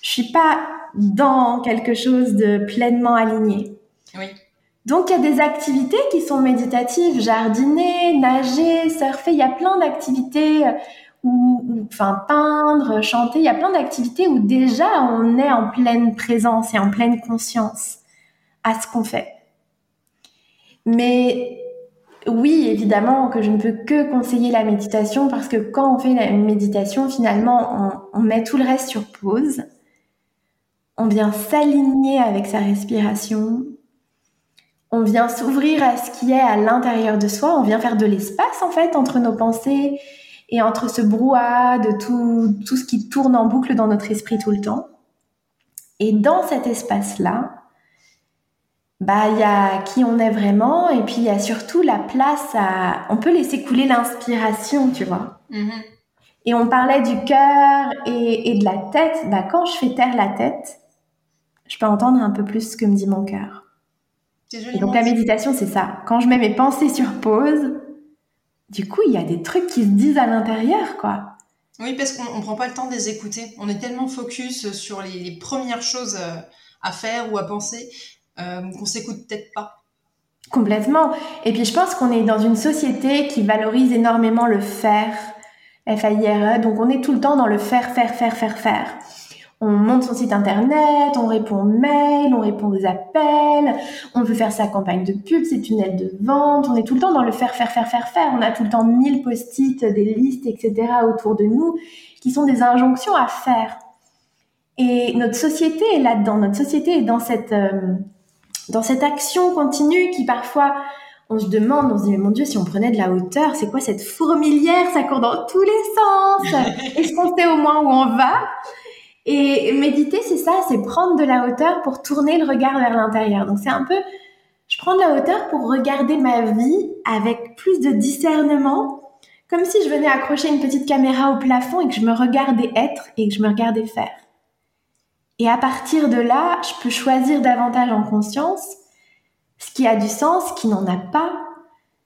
je suis pas dans quelque chose de pleinement aligné. Oui. Donc il y a des activités qui sont méditatives, jardiner, nager, surfer, il y a plein d'activités euh, ou, enfin peindre, chanter, il y a plein d'activités où déjà on est en pleine présence et en pleine conscience à ce qu'on fait. Mais oui, évidemment que je ne peux que conseiller la méditation parce que quand on fait la méditation, finalement, on, met tout le reste sur pause. On vient s'aligner avec sa respiration. On vient s'ouvrir à ce qui est à l'intérieur de soi. On vient faire de l'espace, en fait, entre nos pensées et entre ce brouhaha de tout, tout ce qui tourne en boucle dans notre esprit tout le temps. Et dans cet espace-là, bah il y a qui on est vraiment et puis il y a surtout la place à on peut laisser couler l'inspiration tu vois. Mm-hmm. et on parlait du cœur et, et, de la tête. Bah quand je fais taire la tête je peux entendre un peu plus ce que me dit mon cœur. Et donc la méditation c'est ça. Quand je mets mes pensées sur pause du coup il y a des trucs qui se disent à l'intérieur quoi. Oui parce qu'on prend pas le temps de les écouter. On est tellement focus sur les, les premières choses euh, à faire ou à penser qu'on s'écoute peut-être pas. Complètement. Et puis je pense qu'on est dans une société qui valorise énormément le faire, F-A-I-R-E. Donc on est tout le temps dans le faire, faire, faire, faire, faire. On monte son site internet, on répond aux mails, on répond aux appels, on veut faire sa campagne de pub, ses tunnels de vente. On est tout le temps dans le faire, faire, faire, faire, faire. On a tout le temps mille post-it, des listes, etc. autour de nous qui sont des injonctions à faire. Et notre société est là-dedans. Notre société est dans cette euh, dans cette action continue qui parfois on se demande, on se dit mais mon Dieu, si on prenait de la hauteur, c'est quoi cette fourmilière? Ça court dans tous les sens. Est-ce qu'on sait au moins où on va? Et méditer, c'est ça, c'est prendre de la hauteur pour tourner le regard vers l'intérieur. Donc c'est un peu, je prends de la hauteur pour regarder ma vie avec plus de discernement, comme si je venais accrocher une petite caméra au plafond et que je me regardais être et que je me regardais faire. Et à partir de là, je peux choisir davantage en conscience ce qui a du sens, ce qui n'en a pas,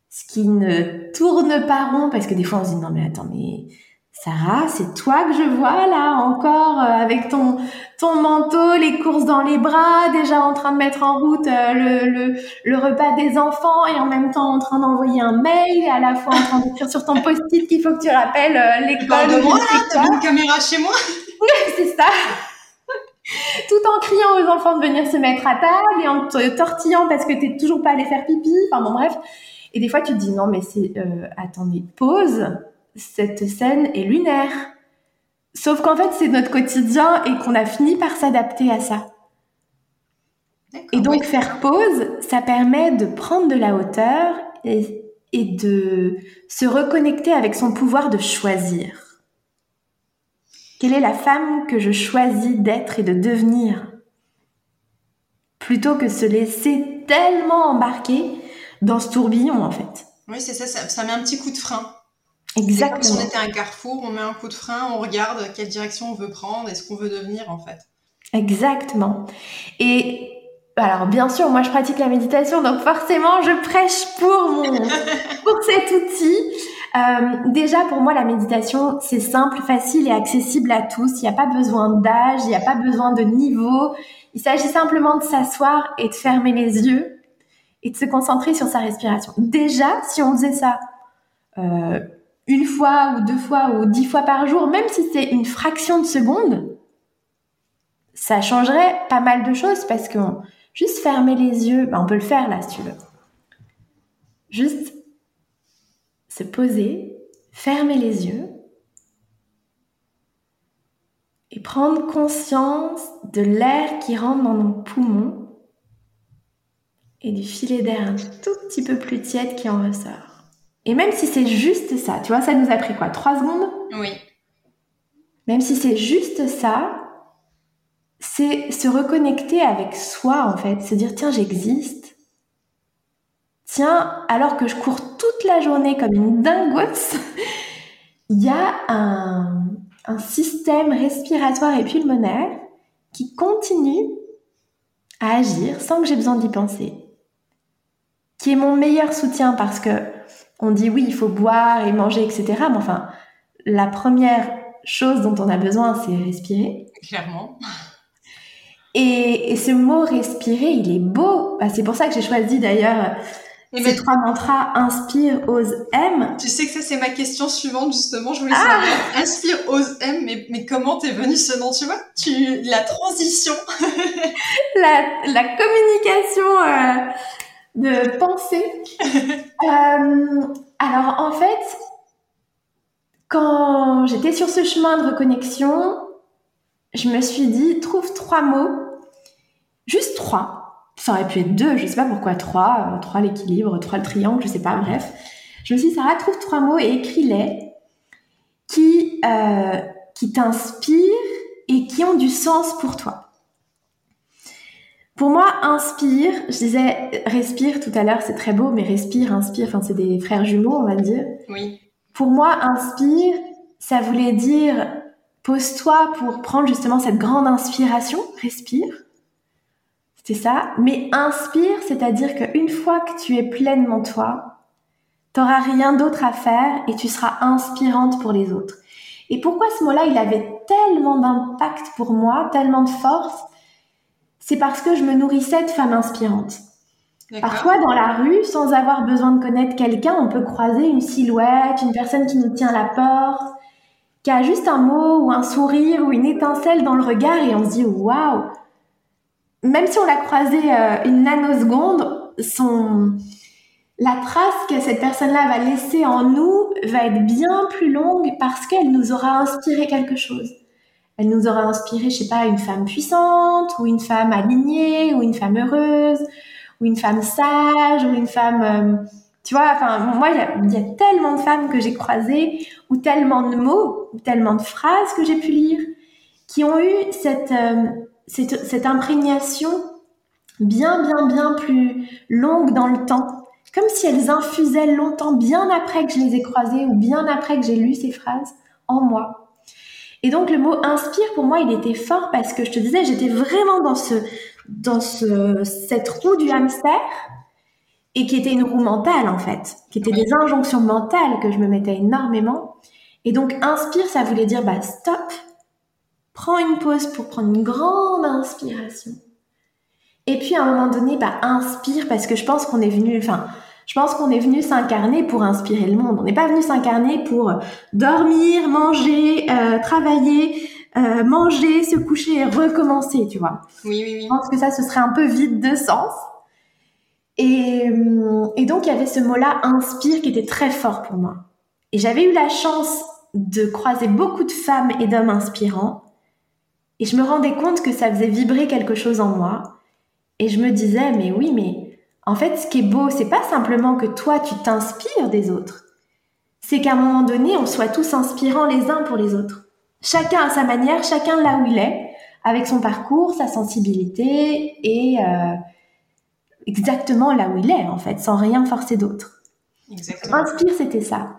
ce qui ne tourne pas rond, parce que des fois on se dit non mais attends mais Sarah, c'est toi que je vois là encore euh, avec ton ton manteau, les courses dans les bras, déjà en train de mettre en route euh, le, le, le, repas des enfants et en même temps en train d'envoyer un mail et à la fois en train d'écrire sur ton post-it qu'il faut que tu rappelles euh, l'école. de moi t'as une caméra chez moi? c'est ça tout en criant aux enfants de venir se mettre à table et en te tortillant parce que t'es toujours pas allé faire pipi. Enfin bon, bref. Et des fois, tu te dis non, mais c'est euh, attendez, pause. Cette scène est lunaire. Sauf qu'en fait, c'est notre quotidien et qu'on a fini par s'adapter à ça. Et donc, faire pause, ça permet de prendre de la hauteur et, et de se reconnecter avec son pouvoir de choisir. Quelle est la femme que je choisis d'être et de devenir? Plutôt que se laisser tellement embarquer dans ce tourbillon, en fait. Oui, c'est ça, ça, met un petit coup de frein. Exactement. si on était un carrefour, on met un coup de frein, on regarde quelle direction on veut prendre et ce qu'on veut devenir, en fait. Exactement. Et alors bien sûr, moi je pratique la méditation, donc forcément je prêche pour mon pour cet outil. Euh, déjà, pour moi, la méditation, c'est simple, facile et accessible à tous. Il n'y a pas besoin d'âge, il n'y a pas besoin de niveau. Il s'agit simplement de s'asseoir et de fermer les yeux et de se concentrer sur sa respiration. Déjà, si on faisait ça euh, une fois ou deux fois ou dix fois par jour, même si c'est une fraction de seconde, ça changerait pas mal de choses parce que juste fermer les yeux, ben on peut le faire là si tu veux. Juste se poser, fermer les yeux et prendre conscience de l'air qui rentre dans nos poumons et du filet d'air un tout petit peu plus tiède qui en ressort. Et même si c'est juste ça, tu vois, ça nous a pris quoi Trois secondes? Oui. Même si c'est juste ça, c'est se reconnecter avec soi en fait, se dire tiens j'existe. Tiens, alors que je cours toute la journée comme une dingote, il y a un, un système respiratoire et pulmonaire qui continue à agir sans que j'ai besoin d'y penser, qui est mon meilleur soutien parce que on dit oui, il faut boire et manger, etc. Mais enfin, la première chose dont on a besoin, c'est respirer. Clairement. Et, ce mot respirer, il est beau. Bah, c'est pour ça que j'ai choisi d'ailleurs ces trois mantras inspire, ose, aime. Tu sais que ça c'est ma question suivante justement. Je voulais ah savoir inspire, ose, aime. Mais, mais comment t'es venu ce nom Tu vois, tu la transition. la, la communication euh, de pensée. euh, alors en fait, quand j'étais sur ce chemin de reconnexion, je me suis dit trouve trois mots, juste trois ça aurait pu être deux, je sais pas pourquoi trois, euh, trois l'équilibre, trois le triangle, je sais pas, bref. Je me suis dit, Sarah, trouve trois mots et écris-les qui, euh, qui t'inspirent et qui ont du sens pour toi. Pour moi, inspire, je disais respire tout à l'heure, c'est très beau, mais respire, inspire, enfin c'est des frères jumeaux, on va dire. Oui. Pour moi, inspire, ça voulait dire pose-toi pour prendre justement cette grande inspiration, respire. C'est ça. Mais inspire, c'est-à-dire qu'une fois que tu es pleinement toi, t'auras rien d'autre à faire et tu seras inspirante pour les autres. Et pourquoi ce mot-là, il avait tellement d'impact pour moi, tellement de force? C'est parce que je me nourrissais de femmes inspirantes. Parfois, dans la rue, sans avoir besoin de connaître quelqu'un, on peut croiser une silhouette, une personne qui nous tient la porte, qui a juste un mot ou un sourire ou une étincelle dans le regard et on se dit waouh, même si on l'a croisé euh, une nanoseconde, la trace que cette personne-là va laisser en nous va être bien plus longue parce qu'elle nous aura inspiré quelque chose. Elle nous aura inspiré, je sais pas, une femme puissante, ou une femme alignée, ou une femme heureuse, ou une femme sage, ou une femme, euh, tu vois, enfin, moi, il y, a tellement de femmes que j'ai croisées, ou tellement de mots, ou tellement de phrases que j'ai pu lire, qui ont eu cette, euh, cette, cette imprégnation bien, bien, bien plus longue dans le temps, comme si elles infusaient longtemps, bien après que je les ai croisées ou bien après que j'ai lu ces phrases en moi. Et donc le mot inspire pour moi il était fort parce que je te disais j'étais vraiment dans ce dans ce cette roue du hamster et qui était une roue mentale en fait, qui était des injonctions mentales que je me mettais énormément. Et donc inspire ça voulait dire bah stop, prends une pause pour prendre une grande inspiration. Et puis à un moment donné, bah inspire parce que je pense qu'on est venu, enfin, je pense qu'on est venu s'incarner pour inspirer le monde. On n'est pas venu s'incarner pour dormir, manger, euh, travailler, euh, manger, se coucher et recommencer, tu vois. Oui, oui, oui. Je pense que ça, ce serait un peu vide de sens. Et, euh, et donc, il y avait ce mot-là, inspire, qui était très fort pour moi. Et j'avais eu la chance de croiser beaucoup de femmes et d'hommes inspirants. Et je me rendais compte que ça faisait vibrer quelque chose en moi. Et je me disais, mais oui, mais en fait, ce qui est beau, c'est pas simplement que toi, tu t'inspires des autres. C'est qu'à un moment donné, on soit tous inspirants les uns pour les autres. Chacun à sa manière, chacun là où il est, avec son parcours, sa sensibilité et euh, exactement là où il est, en fait, sans rien forcer d'autre. Inspire, c'était ça.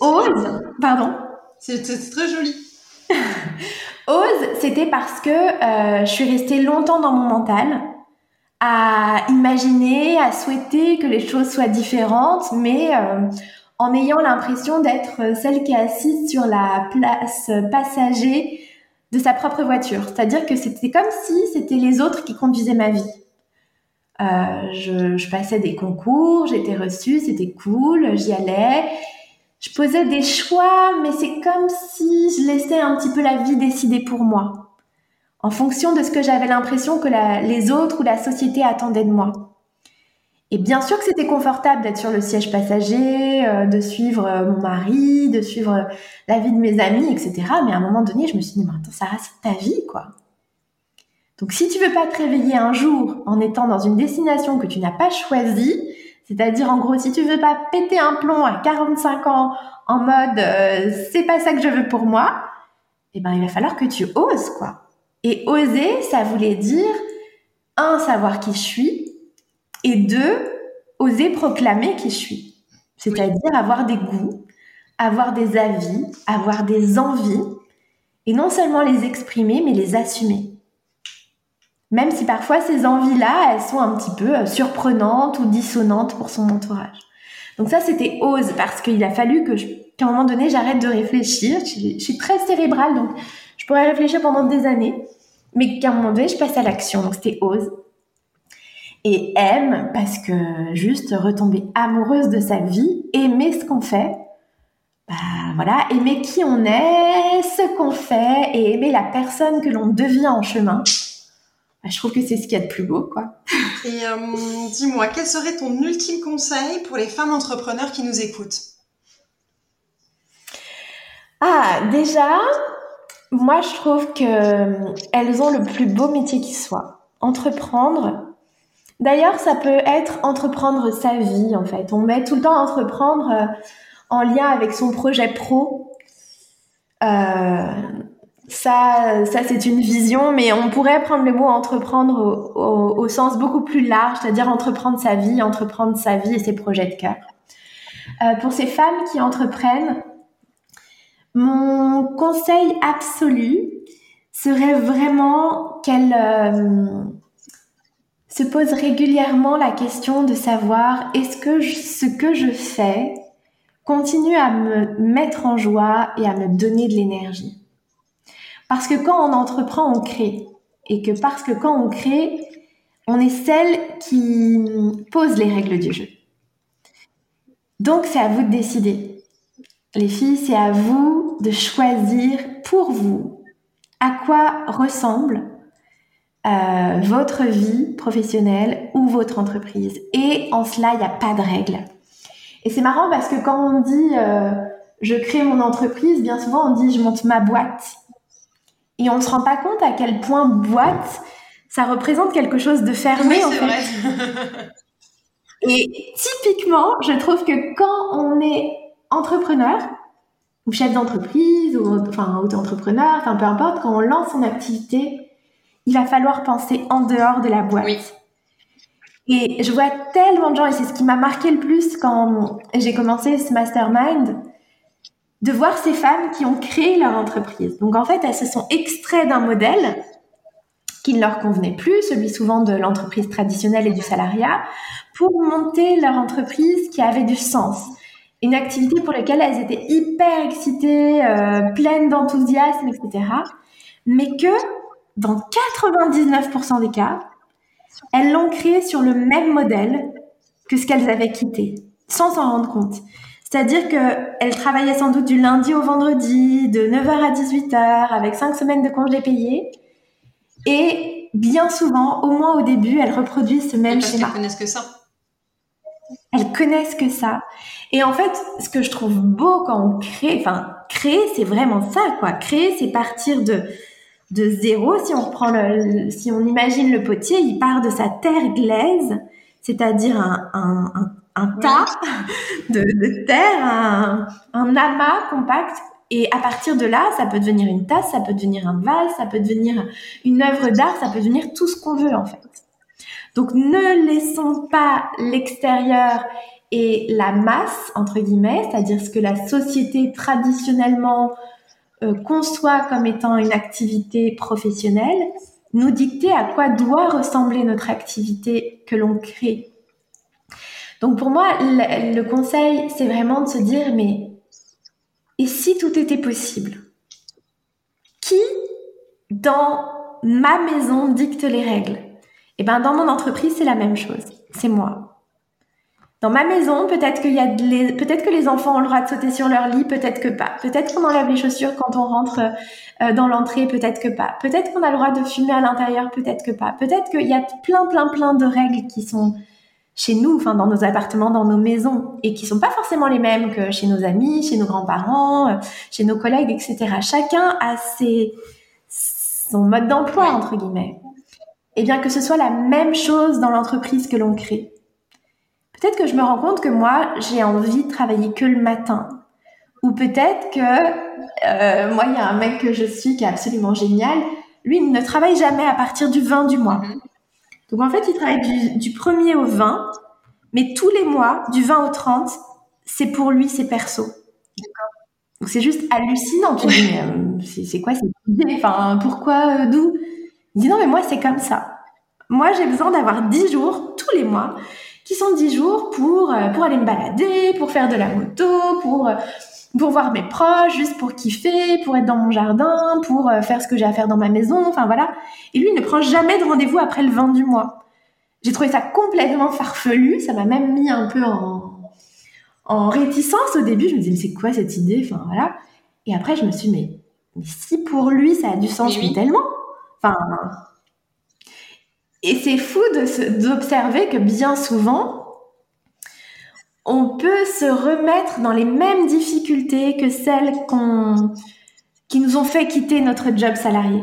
Ose, pardon. C'est très joli. Ose, c'était parce que euh, je suis restée longtemps dans mon mental, à imaginer, à souhaiter que les choses soient différentes, mais euh, en ayant l'impression d'être celle qui est assise sur la place passager de sa propre voiture. C'est-à-dire que c'était comme si c'était les autres qui conduisaient ma vie. Euh, je, je, passais des concours, j'étais reçue, c'était cool, j'y allais je posais des choix, mais c'est comme si je laissais un petit peu la vie décider pour moi, en fonction de ce que j'avais l'impression que les autres ou la société attendaient de moi. Et bien sûr que c'était confortable d'être sur le siège passager, euh, de suivre euh, mon mari, de suivre euh, la vie de mes amis, etc. Mais à un moment donné, je me suis dit, mais attends, Sarah, c'est ta vie, quoi. Donc si tu veux pas te réveiller un jour en étant dans une destination que tu n'as pas choisie, c'est-à-dire, en gros, si tu veux pas péter un plomb à 45 ans en mode euh, c'est pas ça que je veux pour moi, eh ben, il va falloir que tu oses, quoi. Et oser, ça voulait dire, un, savoir qui je suis, et deux, oser proclamer qui je suis. C'est-à-dire avoir des goûts, avoir des avis, avoir des envies, et non seulement les exprimer, mais les assumer. Même si parfois ces envies-là, elles sont un petit peu euh, surprenantes ou dissonantes pour son entourage. Donc ça, c'était ose parce qu'il a fallu que qu'à un moment donné, j'arrête de réfléchir. Je, suis très cérébrale, donc je pourrais réfléchir pendant des années, mais qu'à un moment donné, je passe à l'action. Donc c'était ose. Et aime parce que juste retomber amoureuse de sa vie, aimer ce qu'on fait, bah voilà, aimer qui on est, ce qu'on fait et aimer la personne que l'on devient en chemin. Bah, je trouve que c'est ce qu'il y a de plus beau, quoi. Et euh, dis-moi, quel serait ton ultime conseil pour les femmes entrepreneurs qui nous écoutent? Ah, déjà, moi je trouve que euh, elles ont le plus beau métier qui soit. Entreprendre. D'ailleurs, ça peut être entreprendre sa vie, en fait. On met tout le temps entreprendre euh, en lien avec son projet pro. Euh, ça, c'est une vision, mais on pourrait prendre le mot entreprendre au, sens beaucoup plus large, c'est-à-dire entreprendre sa vie, entreprendre sa vie et ses projets de cœur. Euh, pour ces femmes qui entreprennent, mon conseil absolu serait vraiment qu'elles euh, se posent régulièrement la question de savoir est-ce que ce que je fais continue à me mettre en joie et à me donner de l'énergie? Parce que quand on entreprend, on crée. Et que parce que quand on crée, on est celle qui pose les règles du jeu. Donc c'est à vous de décider. Les filles, c'est à vous de choisir pour vous à quoi ressemble euh, votre vie professionnelle ou votre entreprise. Et en cela, il n'y a pas de règles. Et c'est marrant parce que quand on dit euh, je crée mon entreprise, bien souvent on dit je monte ma boîte. Et on ne se rend pas compte à quel point boîte, ça représente quelque chose de fermé oui, en fait. Vrai. Et typiquement, je trouve que quand on est entrepreneur ou chef d'entreprise ou enfin auto-entrepreneur, enfin peu importe, quand on lance son activité, il va falloir penser en dehors de la boîte. Oui. Et je vois tellement de gens, et c'est ce qui m'a marqué le plus quand j'ai commencé ce mastermind, de voir ces femmes qui ont créé leur entreprise. Donc en fait, elles se sont extraites d'un modèle qui ne leur convenait plus, celui souvent de l'entreprise traditionnelle et du salariat, pour monter leur entreprise qui avait du sens. Une activité pour laquelle elles étaient hyper excitées, euh, pleines d'enthousiasme, etc. Mais que, dans 99% des cas, elles l'ont créé sur le même modèle que ce qu'elles avaient quitté, sans s'en rendre compte. C'est-à-dire qu'elles travaillaient sans doute du lundi au vendredi, de 9h à 18h, avec 5 semaines de congés payés. Et bien souvent, au moins au début, elles reproduisent ce même parce schéma. Elles connaissent que ça. Elles connaissent que ça. Et en fait, ce que je trouve beau quand on crée, enfin, créer, c'est vraiment ça, quoi. Créer, c'est partir de, de zéro. Si on reprend le, si on imagine le potier, il part de sa terre glaise, c'est-à-dire un, un, un, un tas de, de, terre, un, un amas compact. Et à partir de là, ça peut devenir une tasse, ça peut devenir un vase, ça peut devenir une œuvre d'art, ça peut devenir tout ce qu'on veut en fait. Donc ne laissons pas l'extérieur et la masse, entre guillemets, c'est-à-dire ce que la société traditionnellement euh, conçoit comme étant une activité professionnelle, nous dicter à quoi doit ressembler notre activité que l'on crée. Donc pour moi, le, conseil, c'est vraiment de se dire, mais et si tout était possible? Qui dans ma maison dicte les règles? Eh bien, dans mon entreprise, c'est la même chose. C'est moi. Dans ma maison, peut-être peut-être que les enfants ont le droit de sauter sur leur lit, peut-être que pas. Peut-être qu'on enlève les chaussures quand on rentre euh, dans l'entrée, peut-être que pas. Peut-être qu'on a le droit de fumer à l'intérieur, peut-être que pas. Peut-être qu'il y a plein, plein, plein de règles qui sont chez nous, enfin dans nos appartements, dans nos maisons, et qui sont pas forcément les mêmes que chez nos amis, chez nos grands-parents, euh, chez nos collègues, etc. Chacun a ses, son mode d'emploi entre guillemets. Et bien que ce soit la même chose dans l'entreprise que l'on crée. Peut-être que je me rends compte que moi, j'ai envie de travailler que le matin. Ou peut-être que euh, moi, il y a un mec que je suis qui est absolument génial. lui, il ne travaille jamais à partir du 20 du mois. Mhm. Donc en fait, il travaille du, du 1er au 20, mais tous les mois, du 20 au 30, c'est pour lui, c'est perso. Donc c'est juste hallucinant. Tu dis, mais euh, c'est quoi cette idée? Enfin, pourquoi, euh, d'où? Il dit, non, mais moi, c'est comme ça. Moi, j'ai besoin d'avoir 10 jours tous les mois qui sont 10 jours pour, euh, pour aller me balader, pour faire de la moto, pour, pour voir mes proches, juste pour kiffer, pour être dans mon jardin, pour faire ce que j'ai à faire dans ma maison, enfin voilà. Et lui, il ne prend jamais de rendez-vous après le 20 du mois. J'ai trouvé ça complètement farfelu, ça m'a même mis un peu en, en réticence au début. Je me disais, mais c'est quoi cette idée? Enfin, voilà. Et après, je me suis dit, mais, mais si pour lui, ça a du sens, mais, tellement. Enfin. Et c'est fou d'observer que bien souvent, on peut se remettre dans les mêmes difficultés que celles qu'on, qui nous ont fait quitter notre job salarié.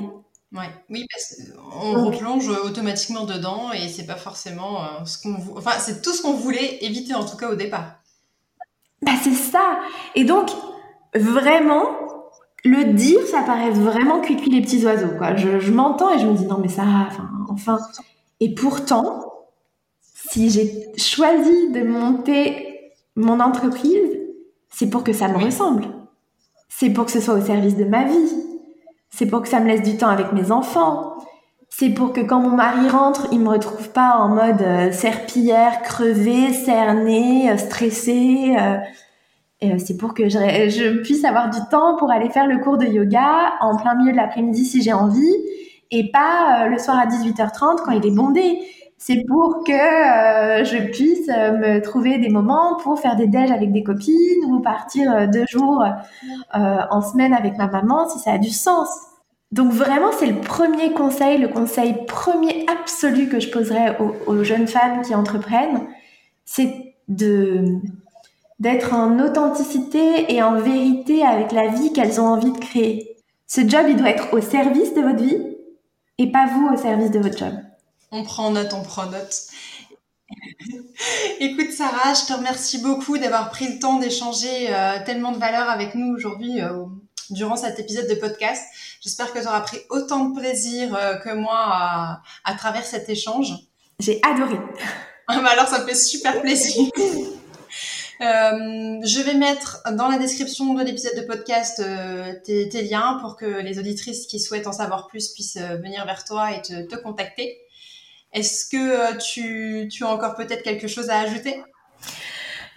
Ouais. Oui, parce qu'on replonge automatiquement dedans et c'est pas forcément euh, ce qu'on, enfin, c'est tout ce qu'on voulait éviter en tout cas au départ. Bah, c'est ça. Et donc, vraiment, le dire, ça paraît vraiment cuit les petits oiseaux, quoi. Je, m'entends et je me dis, non, mais ça, enfin, enfin. Et pourtant, si j'ai choisi de monter mon entreprise, c'est pour que ça me ressemble. C'est pour que ce soit au service de ma vie. C'est pour que ça me laisse du temps avec mes enfants. C'est pour que quand mon mari rentre, il me retrouve pas en mode euh, serpillière, crevée, cernée, euh, stressée. Euh, et c'est pour que je, je, puisse avoir du temps pour aller faire le cours de yoga en plein milieu de l'après-midi si j'ai envie, et pas le soir à 18h30 quand il est bondé. C'est pour que je puisse me trouver des moments pour faire des déj avec des copines ou partir deux jours en semaine avec ma maman si ça a du sens. Donc vraiment, c'est le premier conseil, le conseil premier absolu que je poserais aux, jeunes femmes qui entreprennent, c'est de d'être en authenticité et en vérité avec la vie qu'elles ont envie de créer. Ce job, il doit être au service de votre vie et pas vous au service de votre job. On prend note, on prend note. Écoute Sarah, je te remercie beaucoup d'avoir pris le temps d'échanger euh, tellement de valeurs avec nous aujourd'hui euh, durant cet épisode de podcast. J'espère que tu auras pris autant de plaisir euh, que moi à, travers cet échange. J'ai adoré. Ah, bah alors ça me fait super plaisir. Je vais mettre dans la description de l'épisode de podcast euh, tes, liens pour que les auditrices qui souhaitent en savoir plus puissent venir vers toi et te, te contacter. Est-ce que tu, tu as encore peut-être quelque chose à ajouter?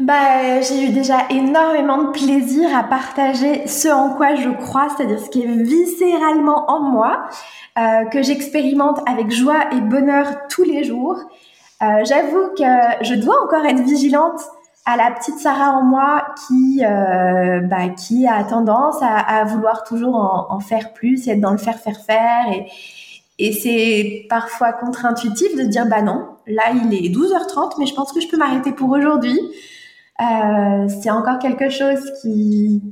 Bah, j'ai eu déjà énormément de plaisir à partager ce en quoi je crois, c'est-à-dire ce qui est viscéralement en moi, euh, que j'expérimente avec joie et bonheur tous les jours. Euh, J'avoue que je dois encore être vigilante à la petite Sarah en moi qui, euh, bah, qui a tendance à, vouloir toujours en, en, faire plus et être dans le faire, faire, faire. Et, et c'est parfois contre-intuitif de dire, bah non, là il est 12h30, mais je pense que je peux m'arrêter pour aujourd'hui. Euh, c'est encore quelque chose qui,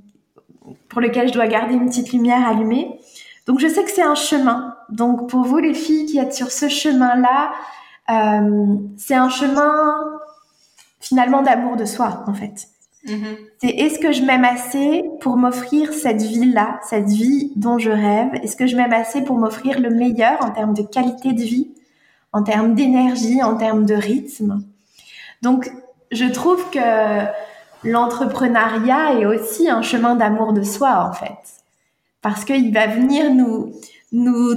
pour lequel je dois garder une petite lumière allumée. Donc je sais que c'est un chemin. Donc pour vous les filles qui êtes sur ce chemin-là, euh, c'est un chemin finalement d'amour de soi en fait. Mm-hmm. C'est est-ce que je m'aime assez pour m'offrir cette vie-là, cette vie dont je rêve? Est-ce que je m'aime assez pour m'offrir le meilleur en termes de qualité de vie, en termes d'énergie, en termes de rythme? Donc je trouve que l'entrepreneuriat est aussi un chemin d'amour de soi, en fait. Parce qu'il va venir nous, nous,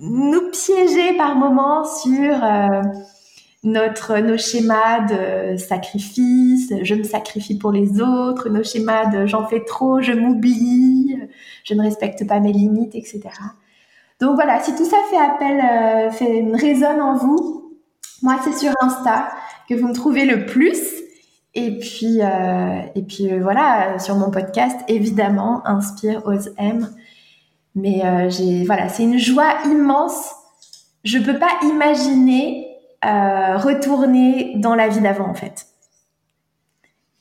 nous piéger par moments sur euh, notre, nos schémas de sacrifice, je me sacrifie pour les autres, nos schémas de j'en fais trop, je m'oublie, je ne respecte pas mes limites, etc. Donc voilà, si tout ça fait appel, euh, fait, résonne en vous, moi c'est sur Insta que vous me trouvez le plus. Et puis, euh, et puis euh, voilà, sur mon podcast, évidemment, Inspire, Ose, M. Mais voilà, c'est une joie immense. Je peux pas imaginer euh, retourner dans la vie d'avant, en fait.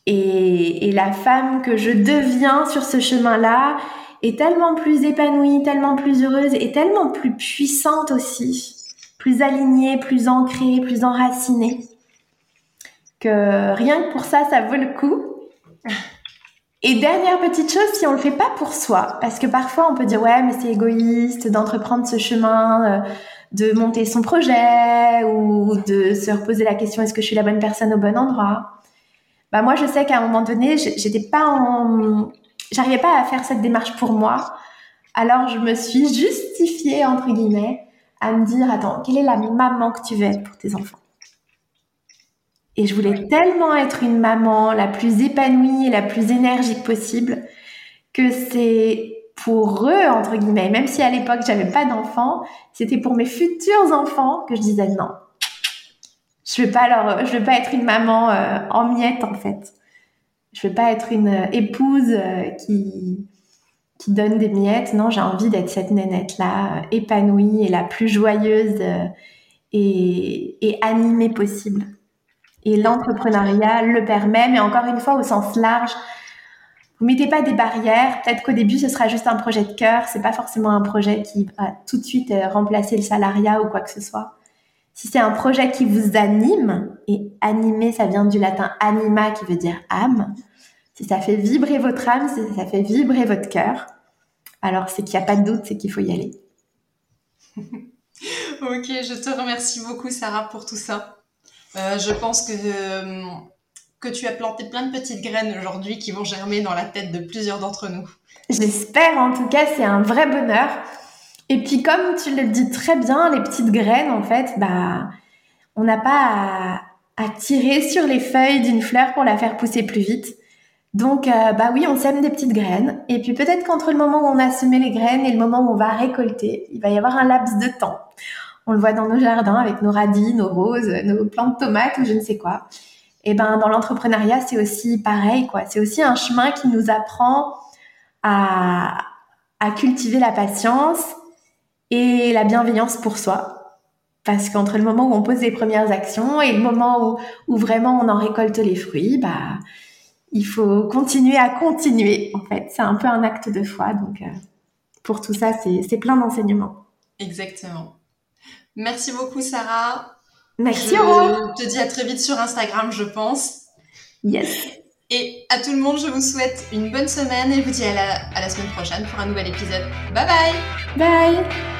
Et, et la femme que je deviens sur ce chemin-là est tellement plus épanouie, tellement plus heureuse et tellement plus puissante aussi, plus alignée, plus ancrée, plus enracinée que rien que pour ça, ça vaut le coup. Et dernière petite chose, si on le fait pas pour soi, parce que parfois on peut dire ouais mais c'est égoïste d'entreprendre ce chemin, euh, de monter son projet ou de se reposer la question est-ce que je suis la bonne personne au bon endroit? Bah moi je sais qu'à un moment donné j'étais pas j'arrivais pas à faire cette démarche pour moi. Alors je me suis justifiée entre guillemets à me dire attends quelle est la maman que tu veux être pour tes enfants? Et je voulais tellement être une maman la plus épanouie et la plus énergique possible que c'est pour eux, entre guillemets, même si à l'époque j'avais pas d'enfants, c'était pour mes futurs enfants que je disais non. Je veux pas leur, je veux pas être une maman euh, en miettes en fait. Je veux pas être une épouse euh, qui qui donne des miettes. Non, j'ai envie d'être cette nénette là, euh, épanouie et la plus joyeuse et, et animée possible. Et l'entrepreneuriat le permet, mais encore une fois au sens large. Vous mettez pas des barrières. Peut-être qu'au début, ce sera juste un projet de cœur. C'est pas forcément un projet qui va tout de suite euh, remplacer le salariat ou quoi que ce soit. Si c'est un projet qui vous anime, et animer, ça vient du latin anima qui veut dire âme. Si ça fait vibrer votre âme, si ça fait vibrer votre cœur, alors c'est qu'il n'y a pas de doute, c'est qu'il faut y aller. ok, je te remercie beaucoup Sarah pour tout ça. Euh, je pense que, euh, que tu as planté plein de petites graines aujourd'hui qui vont germer dans la tête de plusieurs d'entre nous. J'espère, en tout cas, c'est un vrai bonheur. Et puis, comme tu le dis très bien, les petites graines, en fait, bah, on n'a pas à, tirer sur les feuilles d'une fleur pour la faire pousser plus vite. Donc, euh, bah oui, on sème des petites graines. Et puis, peut-être qu'entre le moment où on a semé les graines et le moment où on va récolter, il va y avoir un laps de temps. On le voit dans nos jardins avec nos radis, nos roses, nos plantes de tomates ou je ne sais quoi. Et ben dans l'entrepreneuriat, c'est aussi pareil quoi. C'est aussi un chemin qui nous apprend à, à cultiver la patience et la bienveillance pour soi. Parce qu'entre le moment où on pose les premières actions et le moment où, où vraiment on en récolte les fruits, bah il faut continuer à continuer. En fait, c'est un peu un acte de foi. Donc, euh, pour tout ça, c'est plein d'enseignements. Exactement. Merci beaucoup, Sarah. Merci, Je te dis à très vite sur Instagram, je pense. Yes. Et à tout le monde, je vous souhaite une bonne semaine et je vous dis à la, à la semaine prochaine pour un nouvel épisode. Bye bye Bye